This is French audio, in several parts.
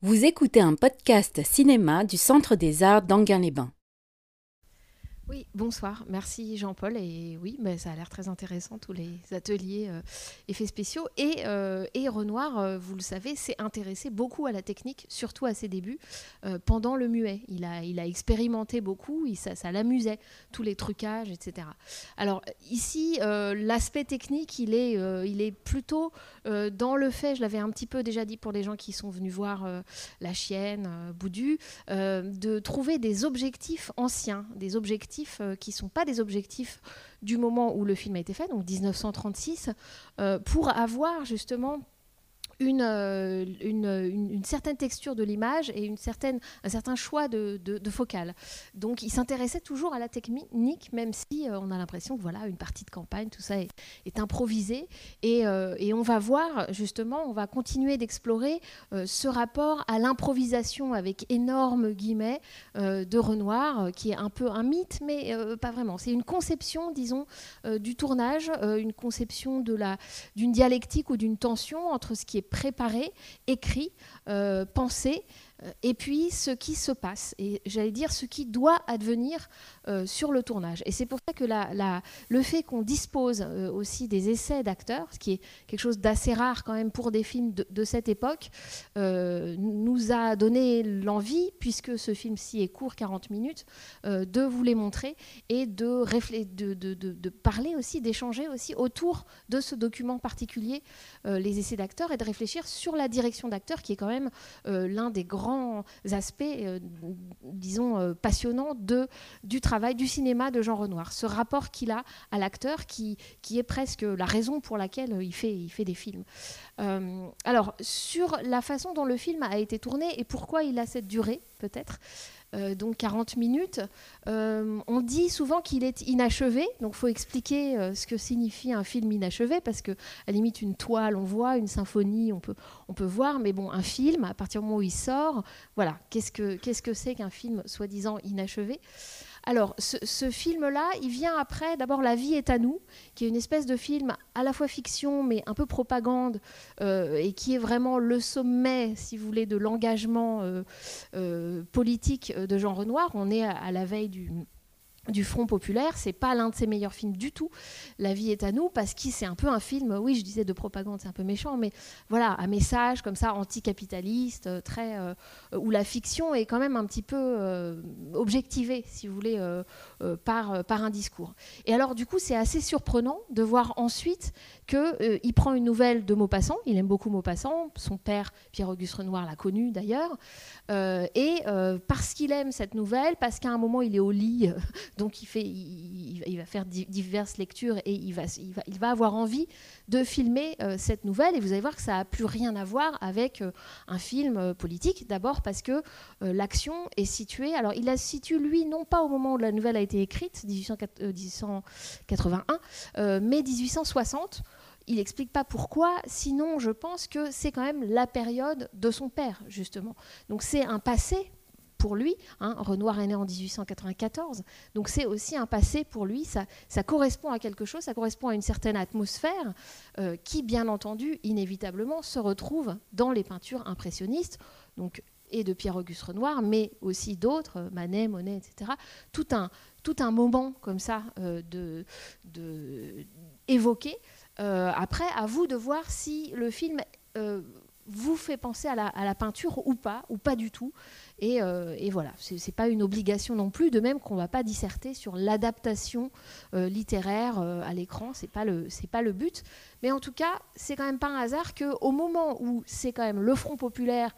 Vous écoutez un podcast cinéma du Centre des Arts d'Anguin-les-Bains. Oui, bonsoir. Merci Jean-Paul. Et oui, mais ça a l'air très intéressant, tous les ateliers euh, effets spéciaux. Et, euh, Renoir, euh, vous le savez, s'est intéressé beaucoup à la technique, surtout à ses débuts, pendant le muet. Il a, expérimenté beaucoup, ça l'amusait, tous les trucages, etc. Alors ici, l'aspect technique, il est, il est plutôt dans le fait, je l'avais un petit peu déjà dit pour les gens qui sont venus voir La Chienne, Boudu, de trouver des objectifs anciens, des objectifs euh, qui ne sont pas des objectifs du moment où le film a été fait, donc 1936, euh, pour avoir justement euh, une, une, certaine texture de l'image et une certaine, un certain choix de, de, focale. Donc il s'intéressait toujours à la technique, même si euh, on a l'impression que voilà, une partie de campagne, tout ça est, improvisé. Et, euh, et, on va voir, justement, on va continuer d'explorer ce rapport à l'improvisation avec énormes guillemets de Renoir, qui est un peu un mythe, mais pas vraiment. C'est une conception, disons, du tournage, une conception d'une dialectique ou d'une tension entre ce qui est préparé, écrit, euh, pensé, et puis ce qui se passe, et j'allais dire ce qui doit advenir euh, sur le tournage. Et c'est pour ça que le fait qu'on dispose euh, aussi des essais d'acteurs, ce qui est quelque chose d'assez rare quand même pour des films de, cette époque, nous a donné l'envie, puisque ce film-ci est court, 40 minutes, de vous les montrer et de parler aussi, d'échanger aussi autour de ce document particulier, les essais d'acteurs, et de réfléchir sur la direction d'acteurs, qui est quand même l'un des grands aspects, euh, disons, euh, passionnants de, du travail du cinéma de Jean Renoir. Ce rapport qu'il a à l'acteur qui, est presque la raison pour laquelle il fait, il fait des films. Euh, alors, sur la façon dont le film a été tourné et pourquoi il a cette durée, peut-être, euh, donc 40 minutes. Euh, on dit souvent qu'il est inachevé, donc il faut expliquer euh, ce que signifie un film inachevé, parce que à la limite une toile on voit, une symphonie on peut, voir, mais bon un film, à partir du moment où il sort, voilà, qu'est-ce que qu'est-ce que c'est qu'un film soi-disant inachevé? Alors, ce, film-là, il vient après, d'abord La vie est à nous, qui est une espèce de film à la fois fiction, mais un peu propagande, euh, et qui est vraiment le sommet, si vous voulez, de l'engagement euh, euh, politique de Jean Renoir. On est à la veille du du Front populaire. C'est pas l'un de ses meilleurs films du tout. La vie est à nous parce que c'est un peu un film, oui, je disais de propagande, c'est un peu méchant, mais voilà, un message comme ça anticapitaliste, euh, très euh, où la fiction est quand même un petit peu euh, objectivée, si vous voulez, par par un discours. Et alors du coup, c'est assez surprenant de voir ensuite que il prend une nouvelle de Maupassant. Il aime beaucoup Maupassant. Son père, Pierre-Auguste Renoir, l'a connu d'ailleurs. et parce qu'il aime cette nouvelle, parce qu'à un moment il est au lit donc il, va faire diverses lectures et il va, il va, avoir envie de filmer euh, cette nouvelle. Et vous allez voir que ça n'a plus rien à voir avec euh, un film euh, politique. D'abord parce que l'action est située. Alors il la situe, lui, non pas au moment où la nouvelle a été écrite, 1881, mais 1860 il n'explique pas pourquoi, sinon je pense que c'est quand même la période de son père, justement. Donc c'est un passé pour lui. Hein, Renoir est né en 1894, donc c'est aussi un passé pour lui. Ça, correspond à quelque chose, ça correspond à une certaine atmosphère euh, qui, bien entendu, inévitablement, se retrouve dans les peintures impressionnistes. Donc, et de Pierre-Auguste Renoir, mais aussi d'autres, euh, Manet, Monet, etc. Tout un, tout un moment comme ça euh, de, de évoqué. après, à vous de voir si le film vous fait penser à la, peinture ou pas, ou pas du tout. Euh, et, voilà, ce n'est pas une obligation non plus, de même qu'on ne va pas disserter sur l'adaptation euh, littéraire euh, à l'écran, ce n'est pas, le, pas le but. Mais en tout cas, c'est quand même pas un hasard qu'au moment où c'est quand même le Front populaire,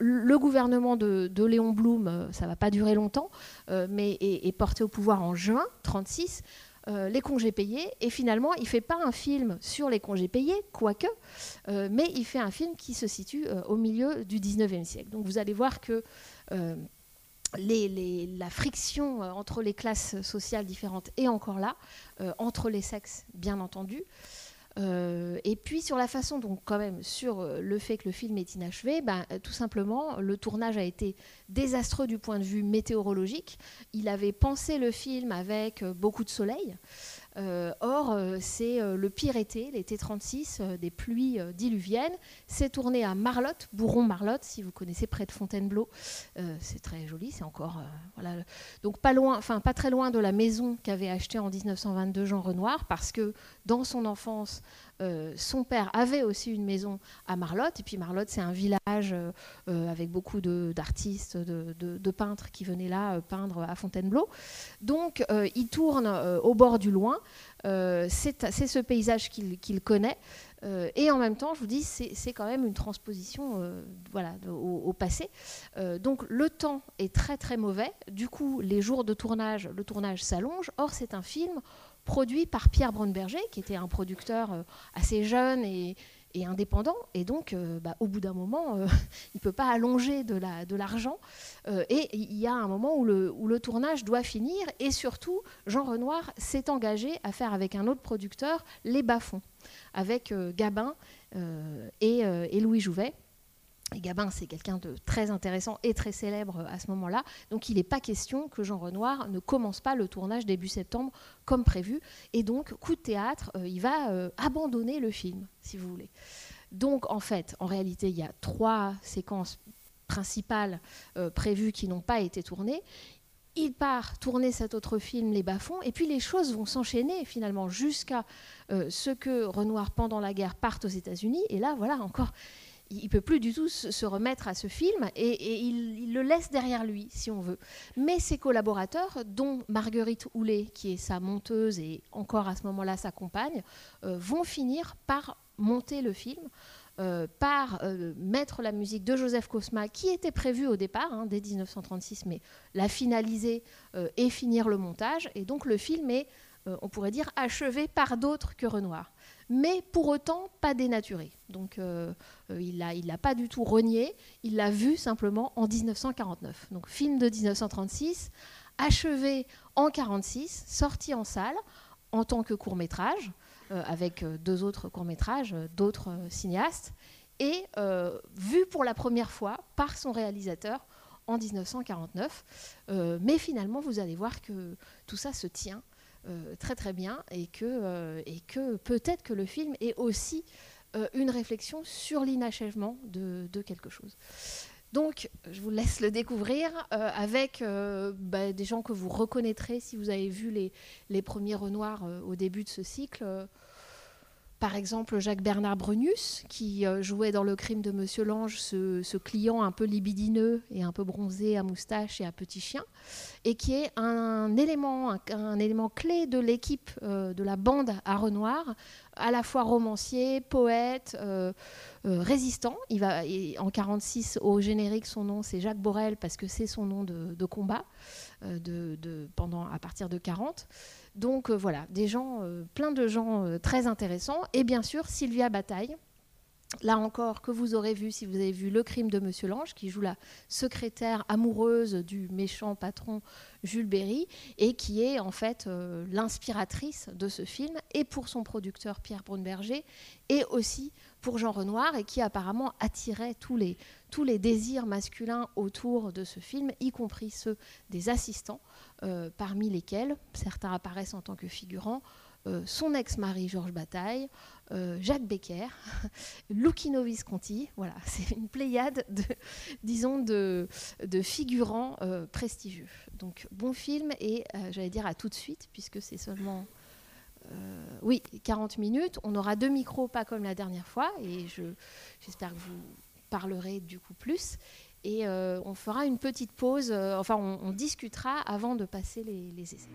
le gouvernement de, Léon Blum, ça ne va pas durer longtemps, mais est, est, porté au pouvoir en juin 1936, les congés payés. Et finalement, il ne fait pas un film sur les congés payés, quoique, mais il fait un film qui se situe au milieu du 19e siècle. Donc vous allez voir que euh, la friction euh, entre les classes sociales différentes est encore là, euh, entre les sexes, bien entendu. Et puis sur la façon dont, quand même, sur le fait que le film est inachevé, ben, tout simplement, le tournage a été désastreux du point de vue météorologique. Il avait pensé le film avec beaucoup de soleil. Or, c'est le pire été, l'été 36, des pluies diluviennes. C'est tourné à Marlotte, Bourron-Marlotte, si vous connaissez près de Fontainebleau. c'est très joli, c'est encore voilà. Donc pas loin, enfin pas très loin de la maison qu'avait achetée en 1922 Jean Renoir, parce que dans son enfance, euh, son père avait aussi une maison à Marlotte. Et puis Marlotte, c'est un village euh, euh, avec beaucoup d'artistes, de, peintres qui venaient là peindre à Fontainebleau. Donc il tourne au bord du loin. c'est ce paysage qu'il connaît. et en même temps, je vous dis, c'est quand même une transposition voilà, au passé. donc le temps est très très mauvais. Du coup, les jours de tournage, le tournage s'allonge. Or, c'est un film produit par Pierre Braunberger, qui était un producteur euh, assez jeune et, indépendant. Et donc, euh, bah, au bout d'un moment, euh, il ne peut pas allonger de l'argent. La, et il y a un moment où le, tournage doit finir. Et surtout, Jean Renoir s'est engagé à faire avec un autre producteur Les Bas-fonds, avec Gabin et Louis Jouvet. Et Gabin, c'est quelqu'un de très intéressant et très célèbre à ce moment-là. Donc il n'est pas question que Jean Renoir ne commence pas le tournage début septembre comme prévu. Et donc, coup de théâtre, euh, il va euh, abandonner le film, si vous voulez. Donc en fait, en réalité, il y a trois séquences principales euh, prévues qui n'ont pas été tournées. Il part tourner cet autre film, Les Bas-fonds, et puis les choses vont s'enchaîner finalement jusqu'à ce que Renoir, pendant la guerre, parte aux États-Unis. Et là, voilà, encore, il peut plus du tout se remettre à ce film et, il, le laisse derrière lui, si on veut. Mais ses collaborateurs, dont Marguerite Houlet, qui est sa monteuse et encore à ce moment-là sa compagne, euh, vont finir par monter le film. Euh, par euh, mettre la musique de Joseph Cosma, qui était prévue au départ, hein, dès 1936, mais la finaliser et finir le montage. Et donc le film est, on pourrait dire, achevé par d'autres que Renoir mais pour autant pas dénaturé. Donc euh, euh, il l'a pas du tout renié, il l'a vu simplement en 1949. Donc film de 1936, achevé en 1946, sorti en salle en tant que court métrage, euh, avec deux autres courts métrages d'autres cinéastes, et vu pour la première fois par son réalisateur en 1949. mais finalement, vous allez voir que tout ça se tient euh, très très bien et que, euh, et que peut-être que le film est aussi euh, une réflexion sur l'inachèvement de, quelque chose. Donc, je vous laisse le découvrir avec bah, des gens que vous reconnaîtrez si vous avez vu les, les premiers Renoirs au début de ce cycle par exemple Jacques Bernard Brunus, qui euh, jouait dans Le crime de Monsieur Lange ce, client un peu libidineux et un peu bronzé à moustache et à petit chien, et qui est un, élément, clé de l'équipe euh, de la bande à Renoir, à la fois romancier, poète, euh, résistant. Il va, en 46 au générique, son nom c'est Jacques Borel parce que c'est son nom de, combat pendant, à partir de 40. Donc euh, voilà, des gens, euh, plein de gens euh, très intéressants. Et bien sûr, Sylvia Bataille, là encore, que vous aurez vu si vous avez vu Le crime de Monsieur Lange, qui joue la secrétaire amoureuse du méchant patron Jules Berry, et qui est en fait l'inspiratrice de ce film, et pour son producteur Pierre Brunberger, et aussi pour Jean Renoir, et qui apparemment attirait tous les, tous les désirs masculins autour de ce film, y compris ceux des assistants. Euh, parmi lesquels certains apparaissent en tant que figurants, euh, son ex-mari Georges Bataille, euh, Jacques Becker, Lucchino Visconti. Voilà, c'est une pléiade de, disons, de, de figurants prestigieux. Donc, bon film et j'allais dire à tout de suite, puisque c'est seulement. Oui, 40 minutes. On aura deux micros, pas comme la dernière fois, et j'espère que vous parlerez du coup plus et euh, on fera une petite pause, euh, enfin on, discutera avant de passer les, essais.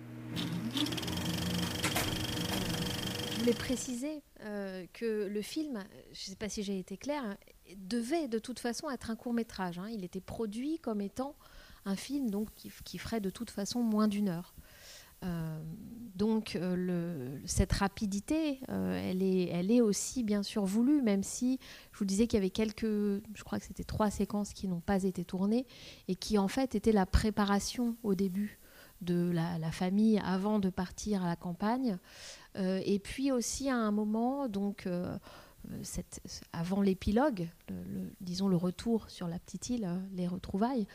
Je voulais préciser euh, que le film, je ne sais pas si j'ai été claire, devait de toute façon être un court métrage. Hein. Il était produit comme étant un film donc, qui ferait de toute façon moins d'une heure. Euh, donc euh, cette rapidité, euh, elle, est, aussi bien sûr voulue, même si je vous disais qu'il y avait quelques, je crois que c'était trois séquences qui n'ont pas été tournées et qui en fait étaient la préparation au début de la, famille avant de partir à la campagne. et puis aussi à un moment, donc avant l'épilogue, disons le retour sur la petite île, hein, les retrouvailles,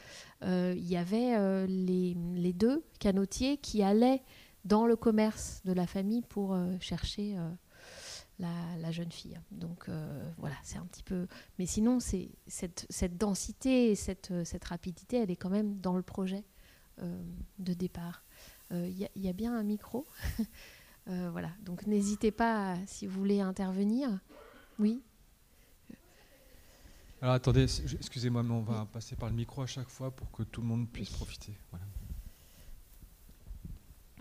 euh, il y avait euh, les, deux canotiers qui allaient dans le commerce de la famille pour chercher la, jeune fille. Donc voilà, c'est un petit peu. Mais sinon, cette, densité cette, cette, rapidité, elle est quand même dans le projet de départ. Il y, a bien un micro. voilà, donc n'hésitez pas si vous voulez intervenir. Oui. Alors attendez, excusez-moi, mais on va passer par le micro à chaque fois pour que tout le monde puisse profiter. Voilà.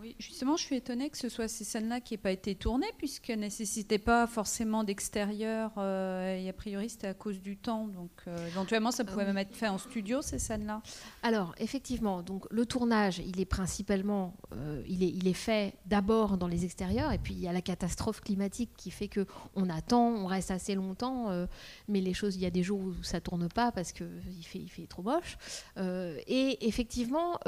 Oui, justement, je suis étonnée que ce soit ces scènes-là qui n'aient pas été tournées, puisqu'elles ne nécessitaient pas forcément d'extérieur. Euh, et a priori, c'était à cause du temps. Donc, euh, éventuellement, ça pouvait même être fait en studio, ces scènes-là. Alors, effectivement, donc, le tournage, il est principalement euh, il, est, il est fait d'abord dans les extérieurs. Et puis, il y a la catastrophe climatique qui fait qu'on attend, on reste assez longtemps. mais les choses, il y a des jours où ça ne tourne pas parce qu'il fait, il fait trop moche. et effectivement,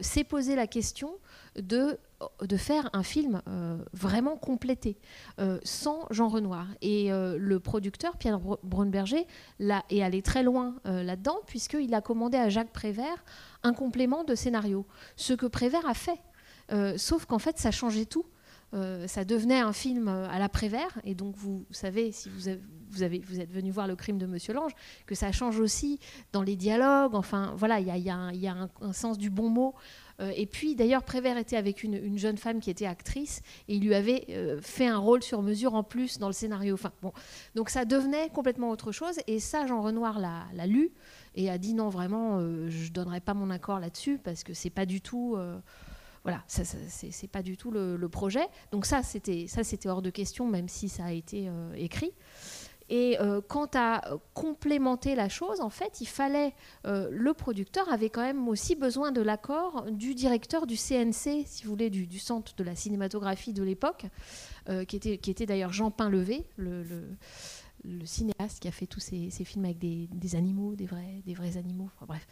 c'est posé la question de, de faire un film euh, vraiment complété, euh, sans Jean Renoir. Et euh, le producteur, Pierre Brunberger, est allé très loin là-dedans, puisqu'il a commandé à Jacques Prévert un complément de scénario. Ce que Prévert a fait. sauf qu'en fait, ça changeait tout. ça devenait un film à la Prévert, et donc vous, savez, si vous, vous, avez, vous êtes venu voir le crime de Monsieur Lange, que ça change aussi dans les dialogues. Enfin, voilà, il y a, un, sens du bon mot et puis d'ailleurs, Prévert était avec une, jeune femme qui était actrice et il lui avait euh, fait un rôle sur mesure en plus dans le scénario. Enfin, bon. Donc ça devenait complètement autre chose. Et ça, Jean Renoir l'a lu et a dit non, vraiment, euh, je ne donnerai pas mon accord là-dessus parce que c'est pas du tout voilà, c'est pas du tout le, projet. Donc ça, c'était ça, c'était hors de question, même si ça a été écrit. Et euh, quant à complémenter la chose, en fait, il fallait, euh, le producteur avait quand même aussi besoin de l'accord du directeur du CNC, si vous voulez, du, Centre de la cinématographie de l'époque, euh, qui était, qui était d'ailleurs Jean Pinlevé, le, le le cinéaste qui a fait tous ces, films avec des, animaux, des vrais, des vrais animaux, bref,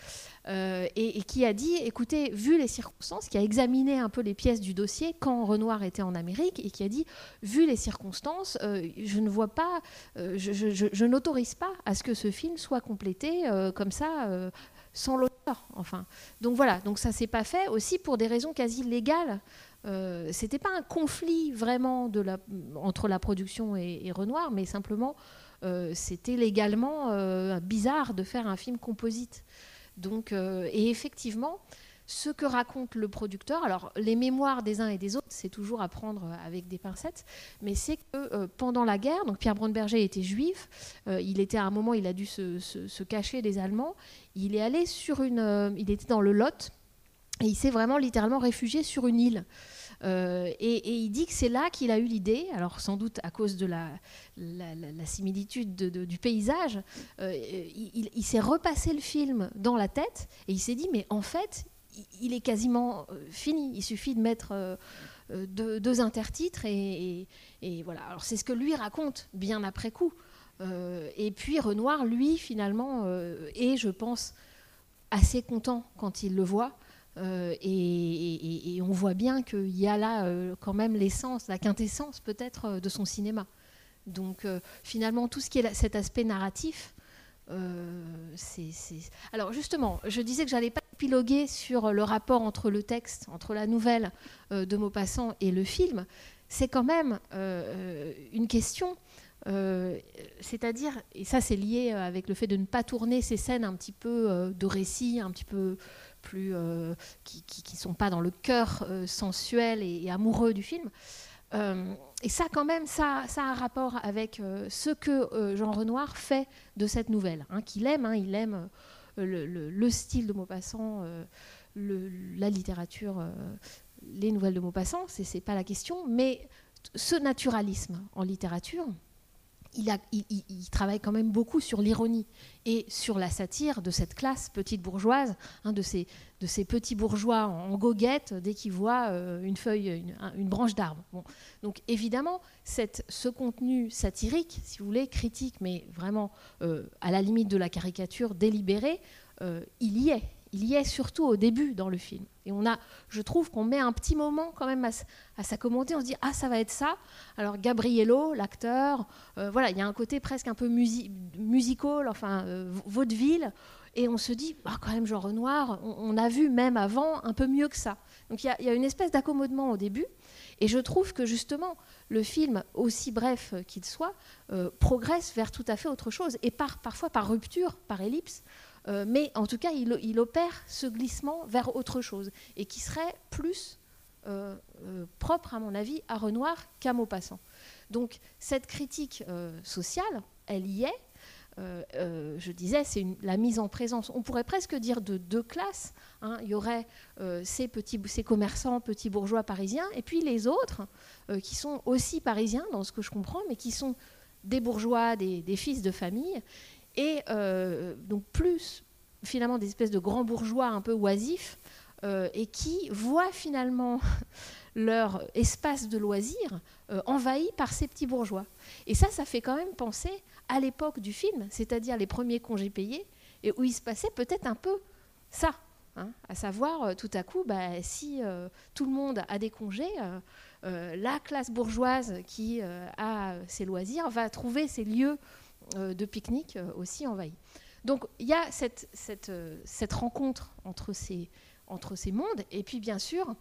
euh, et, qui a dit, écoutez, vu les circonstances, qui a examiné un peu les pièces du dossier quand Renoir était en Amérique, et qui a dit, vu les circonstances, euh, je ne vois pas, euh, je, n'autorise pas à ce que ce film soit complété comme ça. sans l'auteur, enfin. Donc voilà, donc ça s'est pas fait aussi pour des raisons quasi légales. Euh, c'était pas un conflit vraiment entre la production et, Renoir, mais simplement c'était légalement euh, bizarre de faire un film composite. Donc, et effectivement, ce que raconte le producteur, alors les mémoires des uns et des autres, c'est toujours à prendre avec des pincettes, mais c'est que pendant la guerre, donc Pierre Brunberger était juif, il était à un moment, il a dû se, se, cacher des Allemands, il est allé sur une, il était dans le Lot, et il s'est vraiment littéralement réfugié sur une île. Euh, et, il dit que c'est là qu'il a eu l'idée, alors sans doute à cause de la, similitude du paysage, euh, il, s'est repassé le film dans la tête et il s'est dit mais en fait il, est quasiment euh, fini, il suffit de mettre deux, intertitres et, voilà. Alors c'est ce que lui raconte bien après coup. et puis Renoir, lui, finalement, est, je pense, assez content quand il le voit. Euh, et, on voit bien qu'il y a là euh, quand même l'essence, la quintessence peut-être euh, de son cinéma. Donc finalement, tout ce qui est cet aspect narratif, c'est... Alors justement, je disais que j'allais pas épiloguer sur le rapport entre le texte, entre la nouvelle de Maupassant et le film. C'est quand même une question c'est-à-dire, et ça c'est lié avec le fait de ne pas tourner ces scènes un petit peu de récit, un petit peu euh, qui ne sont pas dans le cœur euh, sensuel et, amoureux du film. Euh, et ça, quand même, ça, a un rapport avec ce que Jean Renoir fait de cette nouvelle, hein, qu'il aime. Hein, il aime le, style de Maupassant, la littérature, les nouvelles de Maupassant, c'est pas la question, mais ce naturalisme en littérature, il, travaille quand même beaucoup sur l'ironie et sur la satire de cette classe petite bourgeoise, hein, de, ces, petits bourgeois en, goguette dès qu'ils voient euh, une feuille, une, branche d'arbre. Donc évidemment, ce contenu satirique, si vous voulez, critique, mais vraiment euh, à la limite de la caricature délibérée, euh, il y est il y est surtout au début dans le film. Et on a, je trouve qu'on met un petit moment quand même à, s'accommoder. On se dit ah ça va être ça. Alors Gabriello, l'acteur, euh, voilà, il y a un côté presque un peu musical, enfin euh, vaudeville. Et on se dit, ah, quand même, Jean Renoir, on, a vu même avant un peu mieux que ça. Donc il y, a une espèce d'accommodement au début. Et je trouve que justement, le film, aussi bref qu'il soit, euh, progresse vers tout à fait autre chose. Et par, parfois par rupture, par ellipse. Euh, mais en tout cas, il, opère ce glissement vers autre chose. Et qui serait plus euh, propre, à mon avis, à Renoir qu'à Maupassant. Donc cette critique sociale, elle y est. Euh, euh, je disais, c'est la mise en présence, on pourrait presque dire de deux classes. Hein. Il y aurait euh, ces, petits, ces commerçants, petits bourgeois parisiens, et puis les autres, qui sont aussi parisiens, dans ce que je comprends, mais qui sont des bourgeois, des, fils de famille, et donc plus finalement des espèces de grands bourgeois un peu oisifs, et qui voient finalement leur espace de loisirs envahi par ces petits bourgeois. Et ça, ça fait quand même penser à l'époque du film, c'est-à-dire les premiers congés payés, et où il se passait peut-être un peu ça. Hein, à savoir, euh, tout à coup, bah, si euh, tout le monde a des congés, euh, la classe bourgeoise qui a ses loisirs va trouver ses lieux de pique-nique aussi envahis. Donc il y a cette, cette, rencontre entre ces, mondes, et puis bien sûr,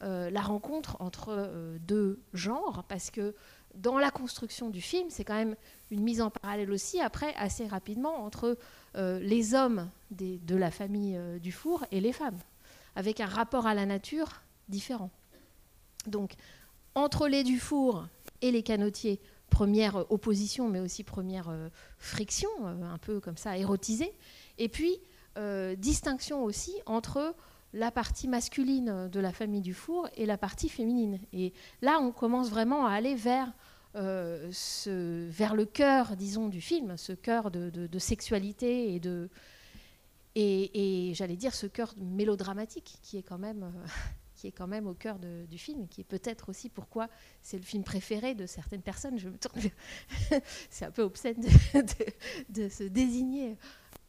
la rencontre entre deux genres, parce que dans la construction du film, c'est quand même une mise en parallèle aussi, après, assez rapidement, entre euh, les hommes de la famille euh, du four et les femmes, avec un rapport à la nature différent. Donc, entre les Dufour et les canotiers, première opposition, mais aussi première euh, friction, un peu comme ça, érotisée. Et puis, distinction aussi entre la partie masculine de la famille du four et la partie féminine. Et là, on commence vraiment à aller vers euh, ce, vers le cœur, disons, du film, ce cœur de, sexualité et et, j'allais dire ce cœur mélodramatique qui est quand même euh, qui est quand même au cœur du film, qui est peut-être aussi pourquoi c'est le film préféré de certaines personnes. Je me tourne, c'est un peu obscène de, se désigner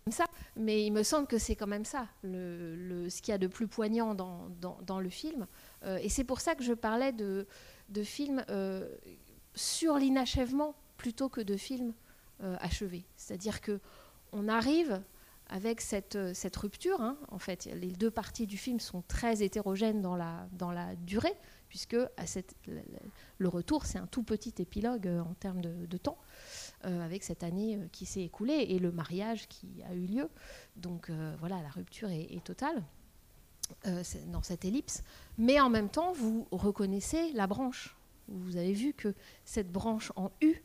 comme ça, mais il me semble que c'est quand même ça, le, ce qu'il y a de plus poignant dans, dans, le film. Euh, et c'est pour ça que je parlais de, de films sur l'inachèvement plutôt que de films euh, achevés. C'est-à-dire que on arrive avec cette, euh, cette rupture. Hein, en fait, les deux parties du film sont très hétérogènes dans la, dans la durée, puisque le retour, c'est un tout petit épilogue euh, en termes de, temps, avec cette année qui s'est écoulée et le mariage qui a eu lieu. Donc voilà, la rupture est, totale dans cette ellipse. Mais en même temps, vous reconnaissez la branche vous avez vu que cette branche en U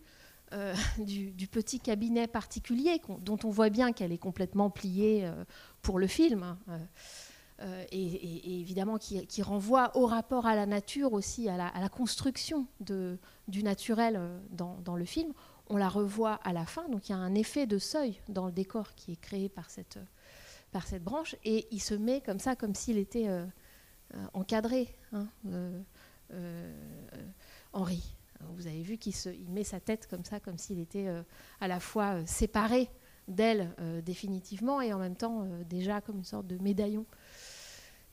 euh, du, petit cabinet particulier, dont on voit bien qu'elle est complètement pliée euh, pour le film, hein, euh, et, évidemment qui, renvoie au rapport à la nature aussi, à la, construction du naturel dans, le film, on la revoit à la fin. Donc il y a un effet de seuil dans le décor qui est créé par cette, par cette branche, et il se met comme ça, comme s'il était encadré. Hein, Henri. Vous avez vu qu'il met sa tête comme ça, comme s'il était euh, à la fois euh, séparé d'elle euh, définitivement et en même temps déjà comme une sorte de médaillon.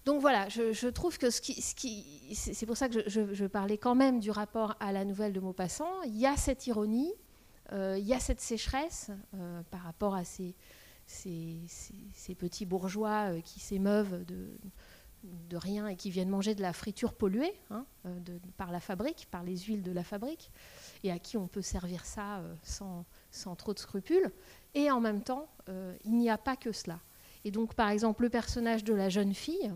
Donc voilà, je, trouve que ce qui, c'est pour ça que je, parlais quand même du rapport à la nouvelle de Maupassant. Il y a cette ironie, il y a cette sécheresse par rapport à ces, ces petits bourgeois qui s'émeuvent de, de rien et qui viennent manger de la friture polluée hein, euh, par la fabrique, par les huiles de la fabrique, et à qui on peut servir ça euh, sans, trop de scrupules. Et en même temps, euh, il n'y a pas que cela. Et donc, par exemple, le personnage de la jeune fille,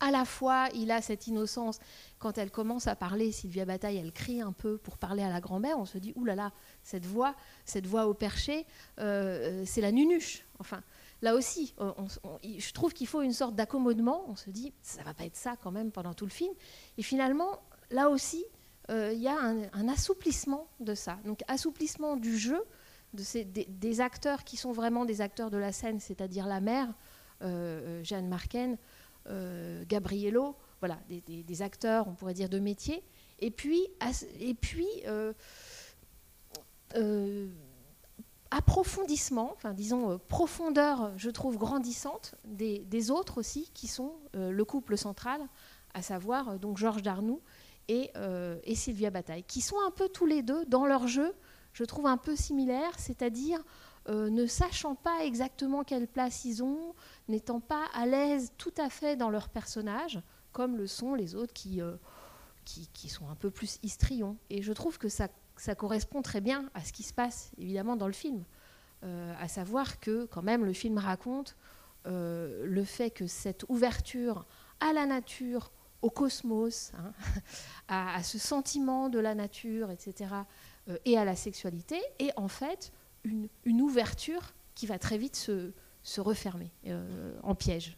à la fois, il a cette innocence. Quand elle commence à parler, Sylvia Bataille, elle crie un peu pour parler à la grand-mère. On se dit, oulala, cette voix, cette voix au perché, c'est la nunuche. Enfin, là aussi, je trouve qu'il faut une sorte d'accommodement. On se dit, ça va pas être ça quand même pendant tout le film. Et finalement, là aussi, euh, il y a un, assouplissement de ça. Donc, assouplissement du jeu, de ces, des, acteurs qui sont vraiment des acteurs de la scène, c'est-à-dire la mère, euh, euh, Jeanne Marken, Gabriello, voilà, des, acteurs, on pourrait dire, de métier. Et puis approfondissement, enfin disons euh, profondeur, je trouve grandissante des, autres aussi, qui sont euh, le couple central, à savoir euh, donc Georges Darnoux et, et, Sylvia Bataille, qui sont un peu tous les deux dans leur jeu, je trouve un peu similaires, c'est-à-dire ne sachant pas exactement quelle place ils ont, n'étant pas à l'aise tout à fait dans leur personnage, comme le sont les autres qui, qui, sont un peu plus histrions. Et je trouve que ça, ça, correspond très bien à ce qui se passe, évidemment, dans le film. à savoir que, quand même, le film raconte le fait que cette ouverture à la nature, au cosmos, hein, à, ce sentiment de la nature, etc., euh, et à la sexualité, et en fait une, ouverture qui va très vite se, refermer euh, en piège,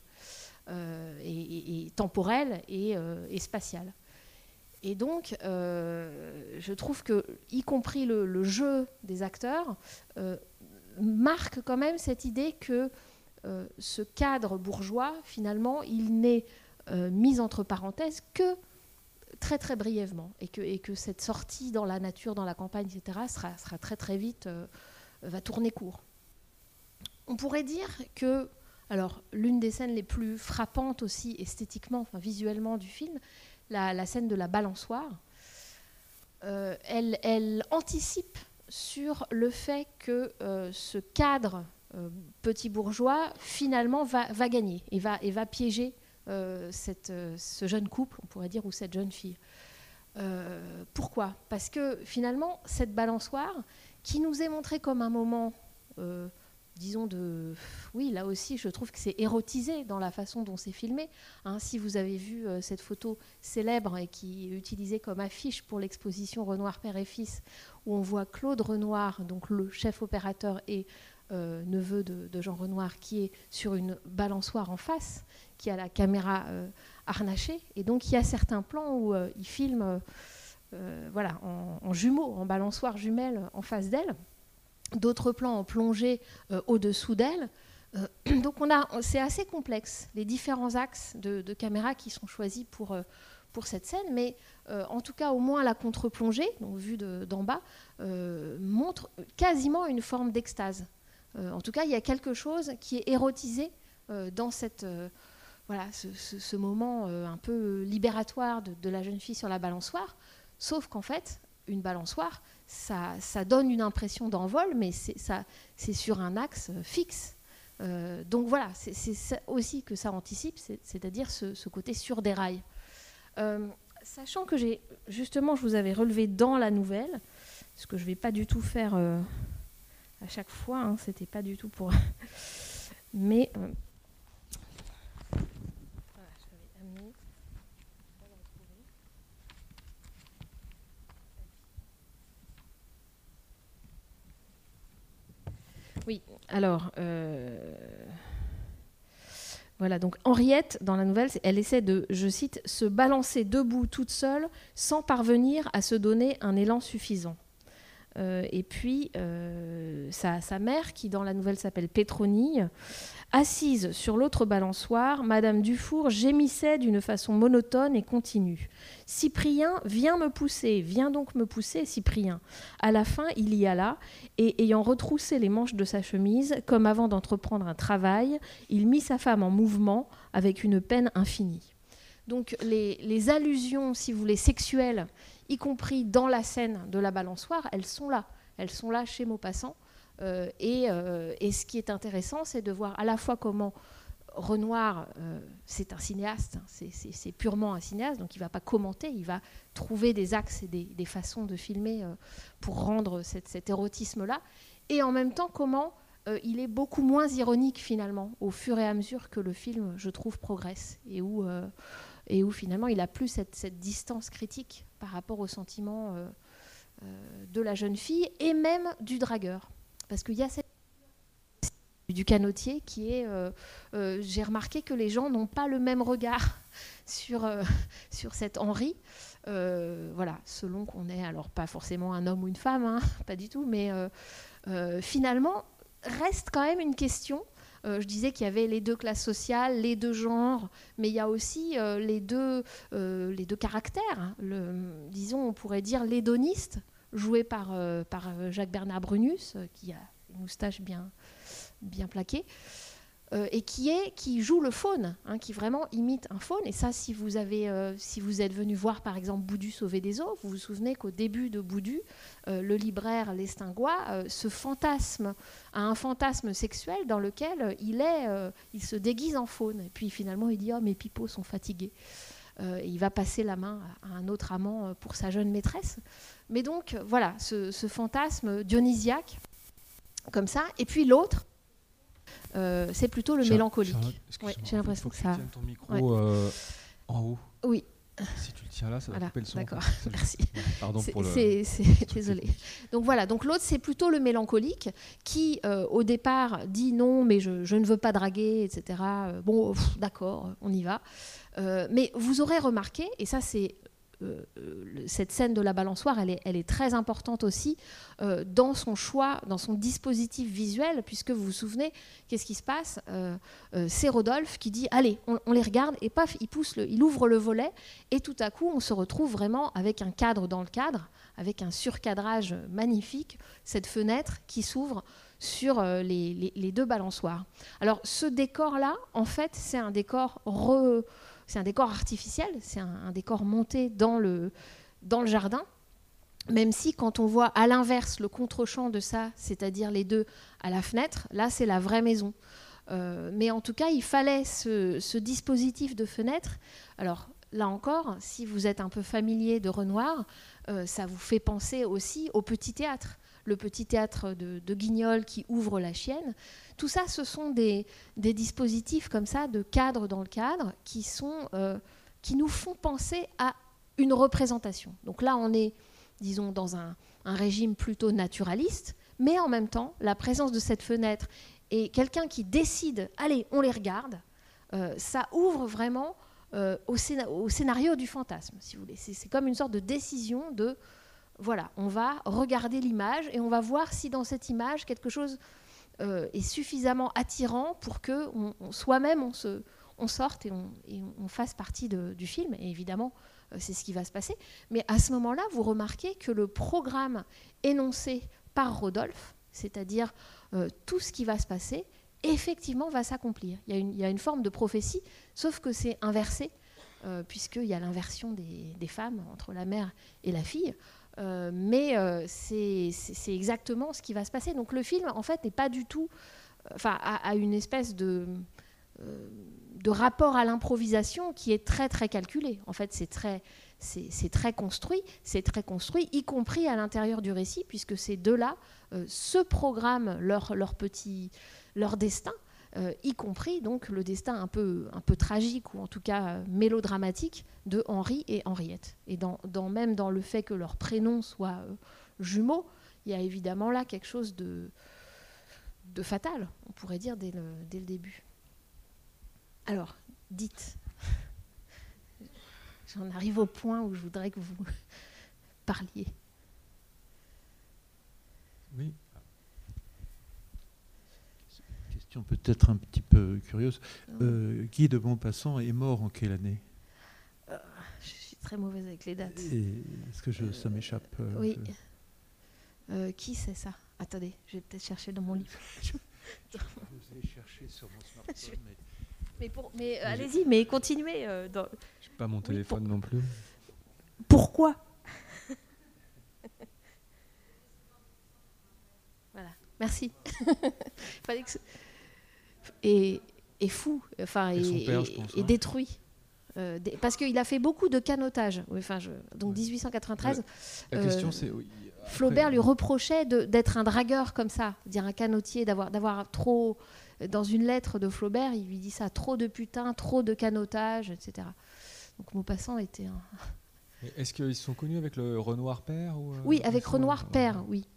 euh, et, temporelle et, spatiale. Et donc, je trouve que, y compris le, jeu des acteurs, marque quand même cette idée que ce cadre bourgeois, finalement, il n'est euh, mise entre parenthèses que très très brièvement et que, et que cette sortie dans la nature, dans la campagne, etc. sera, sera très très vite, euh, va tourner court. On pourrait dire que, alors l'une des scènes les plus frappantes aussi esthétiquement, enfin visuellement du film, la, scène de la balançoire, euh, elle, anticipe sur le fait que ce cadre petit bourgeois finalement va, gagner et va, piéger euh, euh, ce jeune couple, on pourrait dire, ou cette jeune fille. Euh, pourquoi? Parce que finalement, cette balançoire, qui nous est montrée comme un moment, disons, de... Oui, là aussi, je trouve que c'est érotisé dans la façon dont c'est filmé. Hein, si vous avez vu cette photo célèbre et qui est utilisée comme affiche pour l'exposition Renoir Père et Fils, où on voit Claude Renoir, donc le chef opérateur et neveu de, Jean Renoir, qui est sur une balançoire en face, qui a la caméra euh, harnachée. Et donc, il y a certains plans où euh, il filme euh, voilà, en, jumeaux, en balançoire jumelle en face d'elle. D'autres plans en plongée au-dessous d'elle. donc, on a, c'est assez complexe, les différents axes de, caméra qui sont choisis pour pour cette scène, mais en tout cas, au moins la contre-plongée, donc vue d'en bas, montre quasiment une forme d'extase. en tout cas, il y a quelque chose qui est érotisé dans cette, voilà, ce, moment euh, un peu libératoire de, la jeune fille sur la balançoire, sauf qu'en fait, une balançoire, ça, donne une impression d'envol, mais c'est sur un axe euh, fixe. Euh, donc voilà, c'est aussi que ça anticipe, c'est-à-dire ce, côté sur des rails. sachant que j'ai, justement, je vous avais relevé dans la nouvelle, ce que je ne vais pas du tout faire à chaque fois, hein, c'était pas du tout pour. mais Oui, alors. Euh, voilà, donc Henriette, dans la nouvelle, elle essaie de, je cite, se balancer debout toute seule sans parvenir à se donner un élan suffisant. Euh, et puis, euh, sa, mère, qui dans la nouvelle s'appelle Pétronille, Assise sur l'autre balançoire, Madame Dufour gémissait d'une façon monotone et continue. Cyprien, viens me pousser, viens donc me pousser, Cyprien. À la fin, il y alla, et ayant retroussé les manches de sa chemise, comme avant d'entreprendre un travail, il mit sa femme en mouvement avec une peine infinie. Donc les, allusions, si vous voulez, sexuelles, y compris dans la scène de la balançoire, elles sont là. Elles sont là chez Maupassant. Euh, euh, et, ce qui est intéressant, c'est de voir à la fois comment Renoir, euh, c'est un cinéaste, hein, c'est purement un cinéaste, donc il ne va pas commenter, il va trouver des axes et des, façons de filmer pour rendre cet érotisme-là, et en même temps comment il est beaucoup moins ironique finalement au fur et à mesure que le film, je trouve, progresse, et où, et où finalement il a plus cette, cette, distance critique par rapport au sentiment de la jeune fille et même du dragueur. Parce qu'il y a cette du canotier qui est euh, euh, j'ai remarqué que les gens n'ont pas le même regard sur, euh, sur cet Henri voilà selon qu'on est alors pas forcément un homme ou une femme hein, pas du tout mais finalement reste quand même une question je disais qu'il y avait les deux classes sociales, les deux genres, mais il y a aussi les, deux, les deux caractères. Hein. Le, disons, on pourrait dire l'hédoniste, joué par, par Jacques Bernard Brunus, qui a une moustache bien, bien plaquée. Euh, et qui, est, qui joue le faune, hein, qui vraiment imite un faune. Et ça, si vous, avez, euh, si vous êtes venu voir par exemple Boudu sauver des eaux, vous vous souvenez qu'au début de Boudu, euh, le libraire Lestingois se fantasme, a un fantasme sexuel dans lequel il, est, il se déguise en faune. Et puis finalement, il dit Oh, mes pipeaux sont fatigués. et il va passer la main à un autre amant pour sa jeune maîtresse. Mais donc, voilà, ce, ce fantasme dionysiaque, comme ça. Et puis l'autre, euh, c'est plutôt le mélancolique. J'ai l'impression que, ça. ton micro euh, en haut. Oui. Si tu le tiens là, ça va couper le son. D'accord, merci. Pardon pour le. Désolé. Donc voilà, donc l'autre c'est plutôt le mélancolique qui euh, au départ dit non, mais je, je, ne veux pas draguer, etc. bon, d'accord, on y va. mais vous aurez remarqué, et ça c'est cette scène de la balançoire, elle est, elle est très importante aussi euh, dans son choix, dans son dispositif visuel, puisque vous vous souvenez, qu'est-ce qui se passe euh, C'est Rodolphe qui dit Allez, on, les regarde, et paf, il, pousse il ouvre le volet, et tout à coup, on se retrouve vraiment avec un cadre dans le cadre, avec un surcadrage magnifique, cette fenêtre qui s'ouvre sur les, les, deux balançoires. Alors, ce décor-là, en fait, c'est un décor re c'est un décor artificiel, c'est un, décor monté dans le, jardin. Même si quand on voit à l'inverse le contre-champ de ça, c'est-à-dire les deux à la fenêtre, là c'est la vraie maison. Euh, mais en tout cas, il fallait ce, dispositif de fenêtre. Alors là encore, si vous êtes un peu familier de Renoir, euh, ça vous fait penser aussi au petit théâtre le petit théâtre de, Guignol qui ouvre la chienne. Tout ça, ce sont des, dispositifs comme ça, de cadre dans le cadre, qui, sont, euh, qui nous font penser à une représentation. Donc là, on est, disons, dans un, régime plutôt naturaliste, mais en même temps, la présence de cette fenêtre et quelqu'un qui décide, allez, on les regarde, euh, ça ouvre vraiment euh, au, au, scénario du fantasme, si vous voulez. C'est comme une sorte de décision de voilà, on va regarder l'image et on va voir si dans cette image quelque chose euh, est suffisamment attirant pour que soi-même on, sorte et on, fasse partie du film. Et évidemment, euh, c'est ce qui va se passer. Mais à ce moment-là, vous remarquez que le programme énoncé par Rodolphe, c'est-à-dire euh, tout ce qui va se passer, effectivement va s'accomplir. Il, y, a une forme de prophétie, sauf que c'est inversé, puisqu'il y a l'inversion des, femmes entre la mère et la fille. Euh, mais euh, c'est exactement ce qui va se passer. Donc le film, en fait, n'est pas du tout, euh, enfin, a, une espèce de, de rapport à l'improvisation qui est très très calculé. En fait, c'est très c'est très construit, c'est très construit, y compris à l'intérieur du récit, puisque ces deux-là se programment leur, leur petit leur destin y compris donc le destin un peu, un peu tragique ou en tout cas euh, mélodramatique de Henri et Henriette. Et dans, même dans le fait que leurs prénoms soient euh, jumeaux, il y a évidemment là quelque chose de, de fatal, on pourrait dire, dès dès le début. Alors, dites. J'en arrive au point où je voudrais que vous parliez. Oui, peut-être un petit peu curieuse. Euh, Guy de Montpassant est mort en quelle année? Euh, Je suis très mauvaise avec les dates. Est-ce que je, ça m'échappe euh, Oui. qui c'est ça? Attendez, je vais peut-être chercher dans mon livre. je vais chercher sur mon smartphone. Mais, mais, allez-y, mais continuez. dans... Je n'ai pas mon téléphone non plus. Pourquoi? Voilà, merci. Fallait que est, fou, enfin, et, hein. détruit. Euh, parce qu'il a fait beaucoup de canotage. Enfin, je, donc 1893. La, question, c'est. Flaubert lui reprochait d'être un dragueur comme ça, dire un canotier, d'avoir, trop. Dans une lettre de Flaubert, il lui dit ça trop de putain, trop de canotage, etc. Donc Maupassant était un. Est-ce qu'ils sont connus avec le Renoir père ou, euh, Oui, avec Renoir père, oui.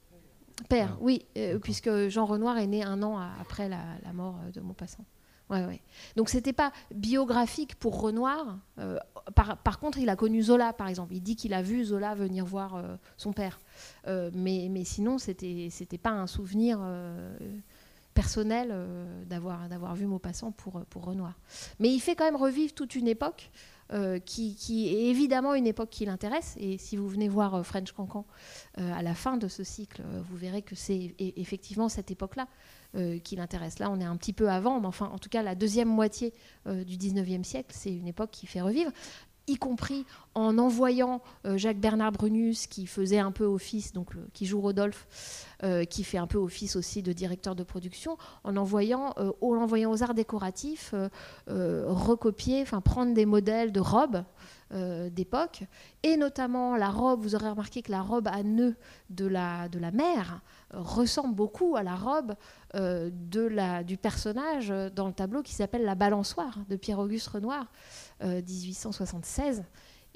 Père, oui, euh, puisque Jean Renoir est né un an après la, mort euh, de Maupassant. Ouais, ouais. Donc c'était pas biographique pour Renoir. Euh, par, contre, il a connu Zola, par exemple. Il dit qu'il a vu Zola venir voir son père. mais, mais sinon, c'était c'était pas un souvenir personnel d'avoir d'avoir vu Maupassant pour, pour Renoir. Mais il fait quand même revivre toute une époque. Qui, qui, est évidemment une époque qui l'intéresse. Et si vous venez voir French Cancan à la fin de ce cycle, vous verrez que c'est e-, effectivement cette époque-là qui l'intéresse. Là, on est un petit peu avant, mais enfin, en tout cas, la deuxième moitié du 19e siècle, c'est une époque qui fait revivre y compris en envoyant euh, Jacques Bernard Brunus, qui faisait un peu office, donc qui joue Rodolphe, euh, qui fait un peu office aussi de directeur de production, en envoyant, euh, aux arts décoratifs recopier, prendre des modèles de robes d'époque, et notamment la robe, vous aurez remarqué que la robe à nœud de la, de la mère ressemble beaucoup à la robe la, du personnage dans le tableau qui s'appelle La balançoire de Pierre-Auguste Renoir. 1876. Euh,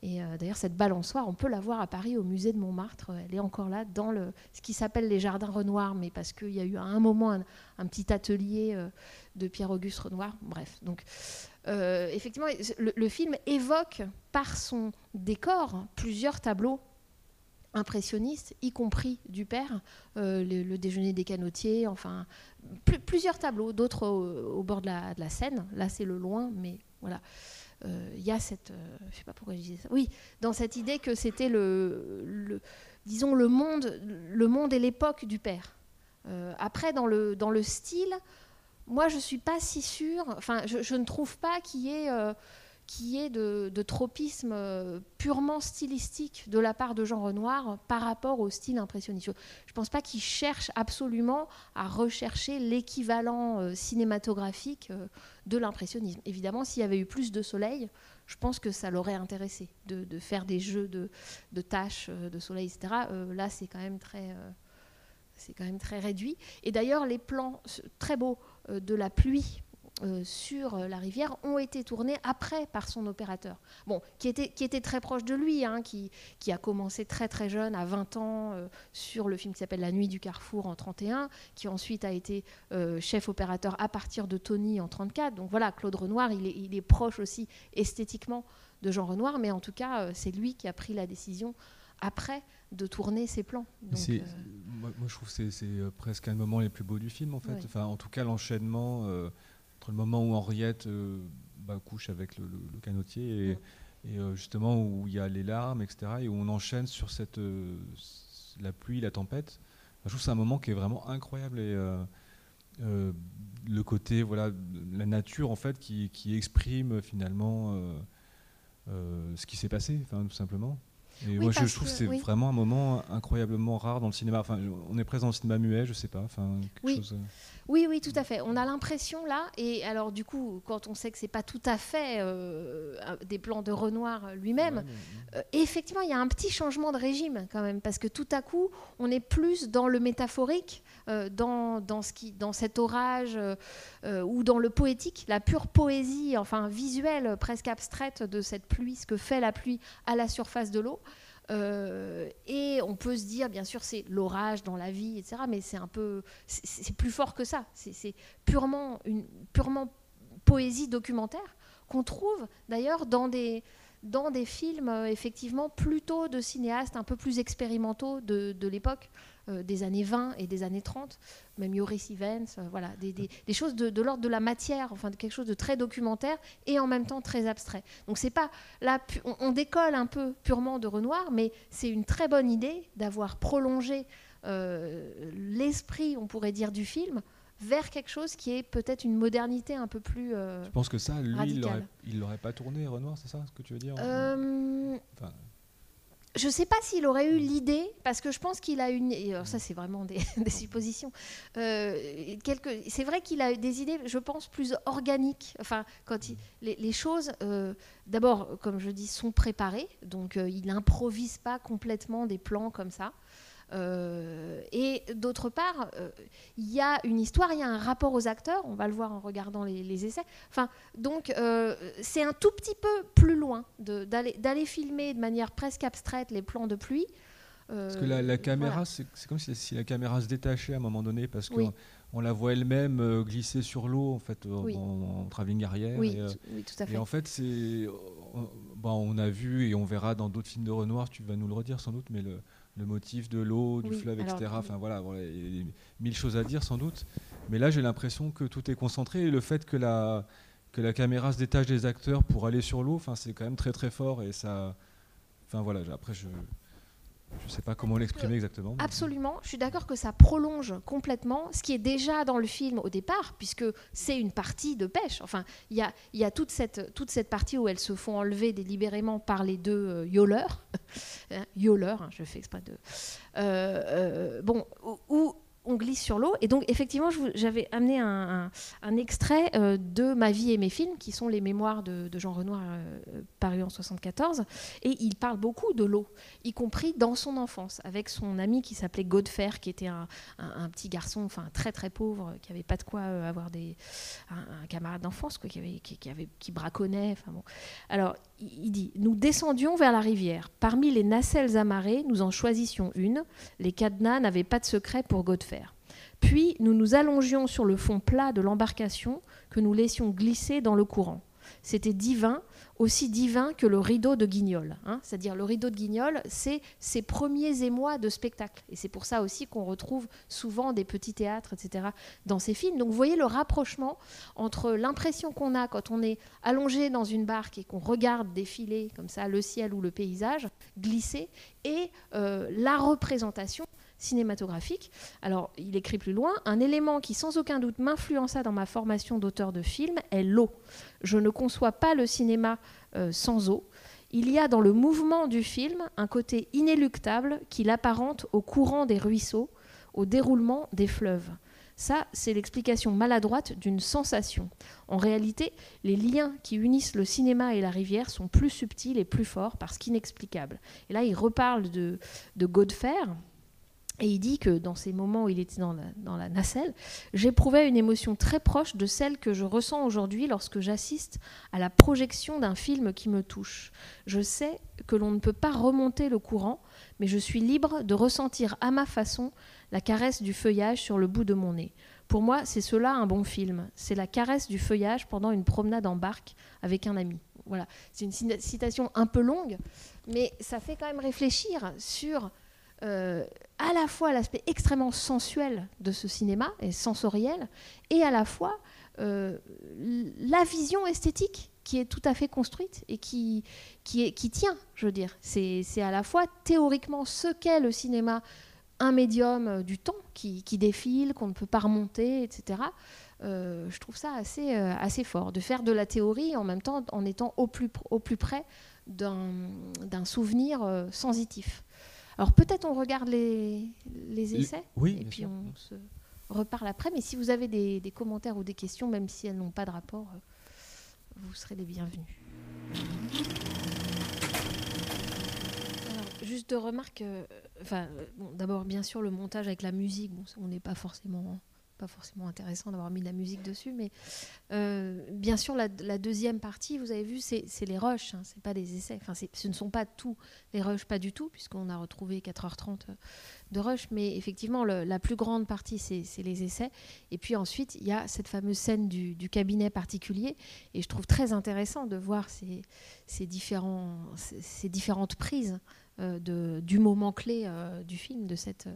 et euh, d'ailleurs, cette balançoire, on peut la voir à Paris au musée de Montmartre. Elle est encore là dans ce qui s'appelle les jardins Renoir, mais parce qu'il y a eu à un moment un, petit atelier euh, de Pierre-Auguste Renoir. Bref, donc effectivement, le, film évoque par son décor plusieurs tableaux impressionnistes, y compris du père, le, déjeuner des canotiers, enfin plusieurs tableaux, d'autres au, bord de la, de la Seine. Là, c'est le loin, mais voilà. Euh, il y a cette, euh, je sais pas pourquoi je disais ça. Oui, dans cette idée que c'était le, disons le monde, le monde et l'époque du père. Euh, après, dans le dans le style, moi je suis pas si sûre. Enfin, je, je ne trouve pas qu'il y ait qui est de, tropisme euh, purement stylistique de la part de Jean Renoir par rapport au style impressionniste. Je ne pense pas qu'il cherche absolument à rechercher l'équivalent euh, cinématographique euh, de l'impressionnisme. Évidemment, s'il y avait eu plus de soleil, je pense que ça l'aurait intéressé de, faire des jeux de, de taches de soleil, etc. là, c'est quand même très réduit. Et d'ailleurs, les plans très beaux de la pluie euh, sur euh, la rivière ont été tournés après par son opérateur. Bon, qui était, qui était très proche de lui, hein, qui, qui, a commencé très très jeune, à 20 ans, euh, sur le film qui s'appelle La Nuit du Carrefour en 31, qui ensuite a été chef opérateur à partir de Tony en 34. Donc voilà, Claude Renoir, il est, il est proche aussi esthétiquement de Jean Renoir, mais en tout cas, c'est lui qui a pris la décision après de tourner ses plans. moi, je trouve que c'est presque un moment les plus beaux du film, en fait. Enfin, en tout cas, l'enchaînement le moment où Henriette euh, bah, couche avec le, canotier et, euh, justement où il y a les larmes, etc., et où on enchaîne sur cette, euh, la pluie, la tempête. je trouve que c'est un moment qui est vraiment incroyable et le côté, voilà, la nature en fait qui, exprime finalement ce qui s'est passé, enfin, tout simplement. Et moi, je, trouve que c'est vraiment un moment incroyablement rare dans le cinéma. Enfin, on est présent dans le cinéma muet, je sais pas. Enfin, quelque chose. Oui, oui, tout à fait. On a l'impression là, et alors du coup, quand on sait que c'est pas tout à fait euh, des plans de Renoir lui-même, euh, effectivement, il y a un petit changement de régime quand même, parce que tout à coup, on est plus dans le métaphorique, euh, dans, dans, ce qui, dans cet orage, ou dans le poétique, la pure poésie, enfin visuelle, presque abstraite de cette pluie, ce que fait la pluie à la surface de l'eau. Euh, et on peut se dire, bien sûr, c'est l'orage dans la vie, etc. Mais c'est un peu, c'est plus fort que ça. C'est purement une purement poésie documentaire qu'on trouve d'ailleurs dans des dans des films euh, effectivement plutôt de cinéastes un peu plus expérimentaux de, de l'époque. Euh, des années 20 et des années 30, même Yoris Evans, euh, voilà, des, choses de, l'ordre de la matière, enfin de quelque chose de très documentaire et en même temps très abstrait. Donc c'est pas là, on, décolle un peu purement de Renoir, mais c'est une très bonne idée d'avoir prolongé euh, l'esprit, on pourrait dire, du film vers quelque chose qui est peut-être une modernité un peu plus. Je pense que ça, lui, il l'aurait pas tourné, Renoir, c'est ça ce que tu veux dire je ne sais pas s'il aurait eu l'idée, parce que je pense qu'il a une. Alors ça, c'est vraiment des, suppositions. Euh, c'est vrai qu'il a des idées, je pense, plus organiques. Enfin, quand les, choses, euh, d'abord, comme je dis, sont préparées. Donc, euh, il n'improvise pas complètement des plans comme ça. Euh, et d'autre part, euh, il y a une histoire, il y a un rapport aux acteurs, on va le voir en regardant les, essais. Enfin, donc, euh, c'est un tout petit peu plus loin d'aller filmer de manière presque abstraite les plans de pluie. parce que la, caméra, c'est comme si, la caméra se détachait à un moment donné, parce qu'on on la voit elle-même glisser sur l'eau en fait en, travelling arrière. Oui, et, tout à fait. Et en fait, c'est bon, on a vu et on verra dans d'autres films de Renoir, tu vas nous le redire sans doute, mais le, le motif de l'eau, du fleuve, etc. Enfin voilà, il y a mille choses à dire sans doute. Mais là, j'ai l'impression que tout est concentré et le fait que la, que la caméra se détache des acteurs pour aller sur l'eau, enfin, c'est quand même très très fort et ça. Enfin voilà, après je. Je ne sais pas comment l'exprimer exactement. Absolument, je suis d'accord que ça prolonge complètement ce qui est déjà dans le film au départ, puisque c'est une partie de pêche. Enfin, il y a, toute, cette, partie où elles se font enlever délibérément par les deux euh, yoleurs. Hein, hein, je fais exprès de. Euh, euh, bon, où, on glisse sur l'eau. Et donc, effectivement, j'avais amené un, extrait euh, de Ma vie et mes films, qui sont les mémoires de, Jean Renoir euh, parus en 74. Et il parle beaucoup de l'eau, y compris dans son enfance, avec son ami qui s'appelait Godfer, qui était un, petit garçon, enfin très très pauvre, qui avait pas de quoi euh, avoir des, un, camarade d'enfance, qui, avait, qui, avait, qui braconnait. Bon. Alors, il dit Nous descendions vers la rivière. Parmi les nacelles amarrées, nous en choisissions une. Les cadenas n'avaient pas de secret pour Godfer. Puis nous nous allongions sur le fond plat de l'embarcation que nous laissions glisser dans le courant. C'était divin, aussi divin que le rideau de Guignol. Hein. C'est-à-dire le rideau de Guignol, c'est ses premiers émois de spectacle. Et c'est pour ça aussi qu'on retrouve souvent des petits théâtres, etc., dans ces films. Donc vous voyez le rapprochement entre l'impression qu'on a quand on est allongé dans une barque et qu'on regarde défiler comme ça le ciel ou le paysage glisser, et euh, la représentation cinématographique. Alors, il écrit plus loin, un élément qui sans aucun doute m'influença dans ma formation d'auteur de film est l'eau. Je ne conçois pas le cinéma euh, sans eau. Il y a dans le mouvement du film un côté inéluctable qui l'apparente au courant des ruisseaux, au déroulement des fleuves. Ça, c'est l'explication maladroite d'une sensation. En réalité, les liens qui unissent le cinéma et la rivière sont plus subtils et plus forts parce qu'inexplicables. Et là, il reparle de, de et il dit que dans ces moments où il était dans la, nacelle, j'éprouvais une émotion très proche de celle que je ressens aujourd'hui lorsque j'assiste à la projection d'un film qui me touche. Je sais que l'on ne peut pas remonter le courant, mais je suis libre de ressentir à ma façon la caresse du feuillage sur le bout de mon nez. Pour moi, c'est cela un bon film. C'est la caresse du feuillage pendant une promenade en barque avec un ami. Voilà, c'est une citation un peu longue, mais ça fait quand même réfléchir sur euh, à la fois l'aspect extrêmement sensuel de ce cinéma et sensoriel, et à la fois euh, la vision esthétique qui est tout à fait construite et qui, qui, tient, je veux dire. C'est à la fois théoriquement ce qu'est le cinéma, un médium euh, du temps qui, qui défile, qu'on ne peut pas remonter, etc. je trouve ça assez, assez fort, de faire de la théorie en même temps en étant au plus, au plus près d'un souvenir sensitif. Alors peut-être on regarde les, essais oui, et puis on se reparle après. Mais si vous avez des, commentaires ou des questions, même si elles n'ont pas de rapport, euh, vous serez les bienvenus. juste de remarques. Euh, enfin, d'abord bien sûr le montage avec la musique. on n'est pas forcément pas forcément intéressant d'avoir mis de la musique dessus, mais euh, bien sûr, la, deuxième partie, vous avez vu, c'est les rushs, hein, c'est pas des essais. Enfin, ce ne sont pas tous les rushs, pas du tout, puisqu'on a retrouvé 4h30 de rush, mais effectivement, la plus grande partie, c'est les essais. Et puis ensuite, il y a cette fameuse scène du, cabinet particulier, et je trouve très intéressant de voir ces, différentes prises euh, du moment clé euh, du film, de cette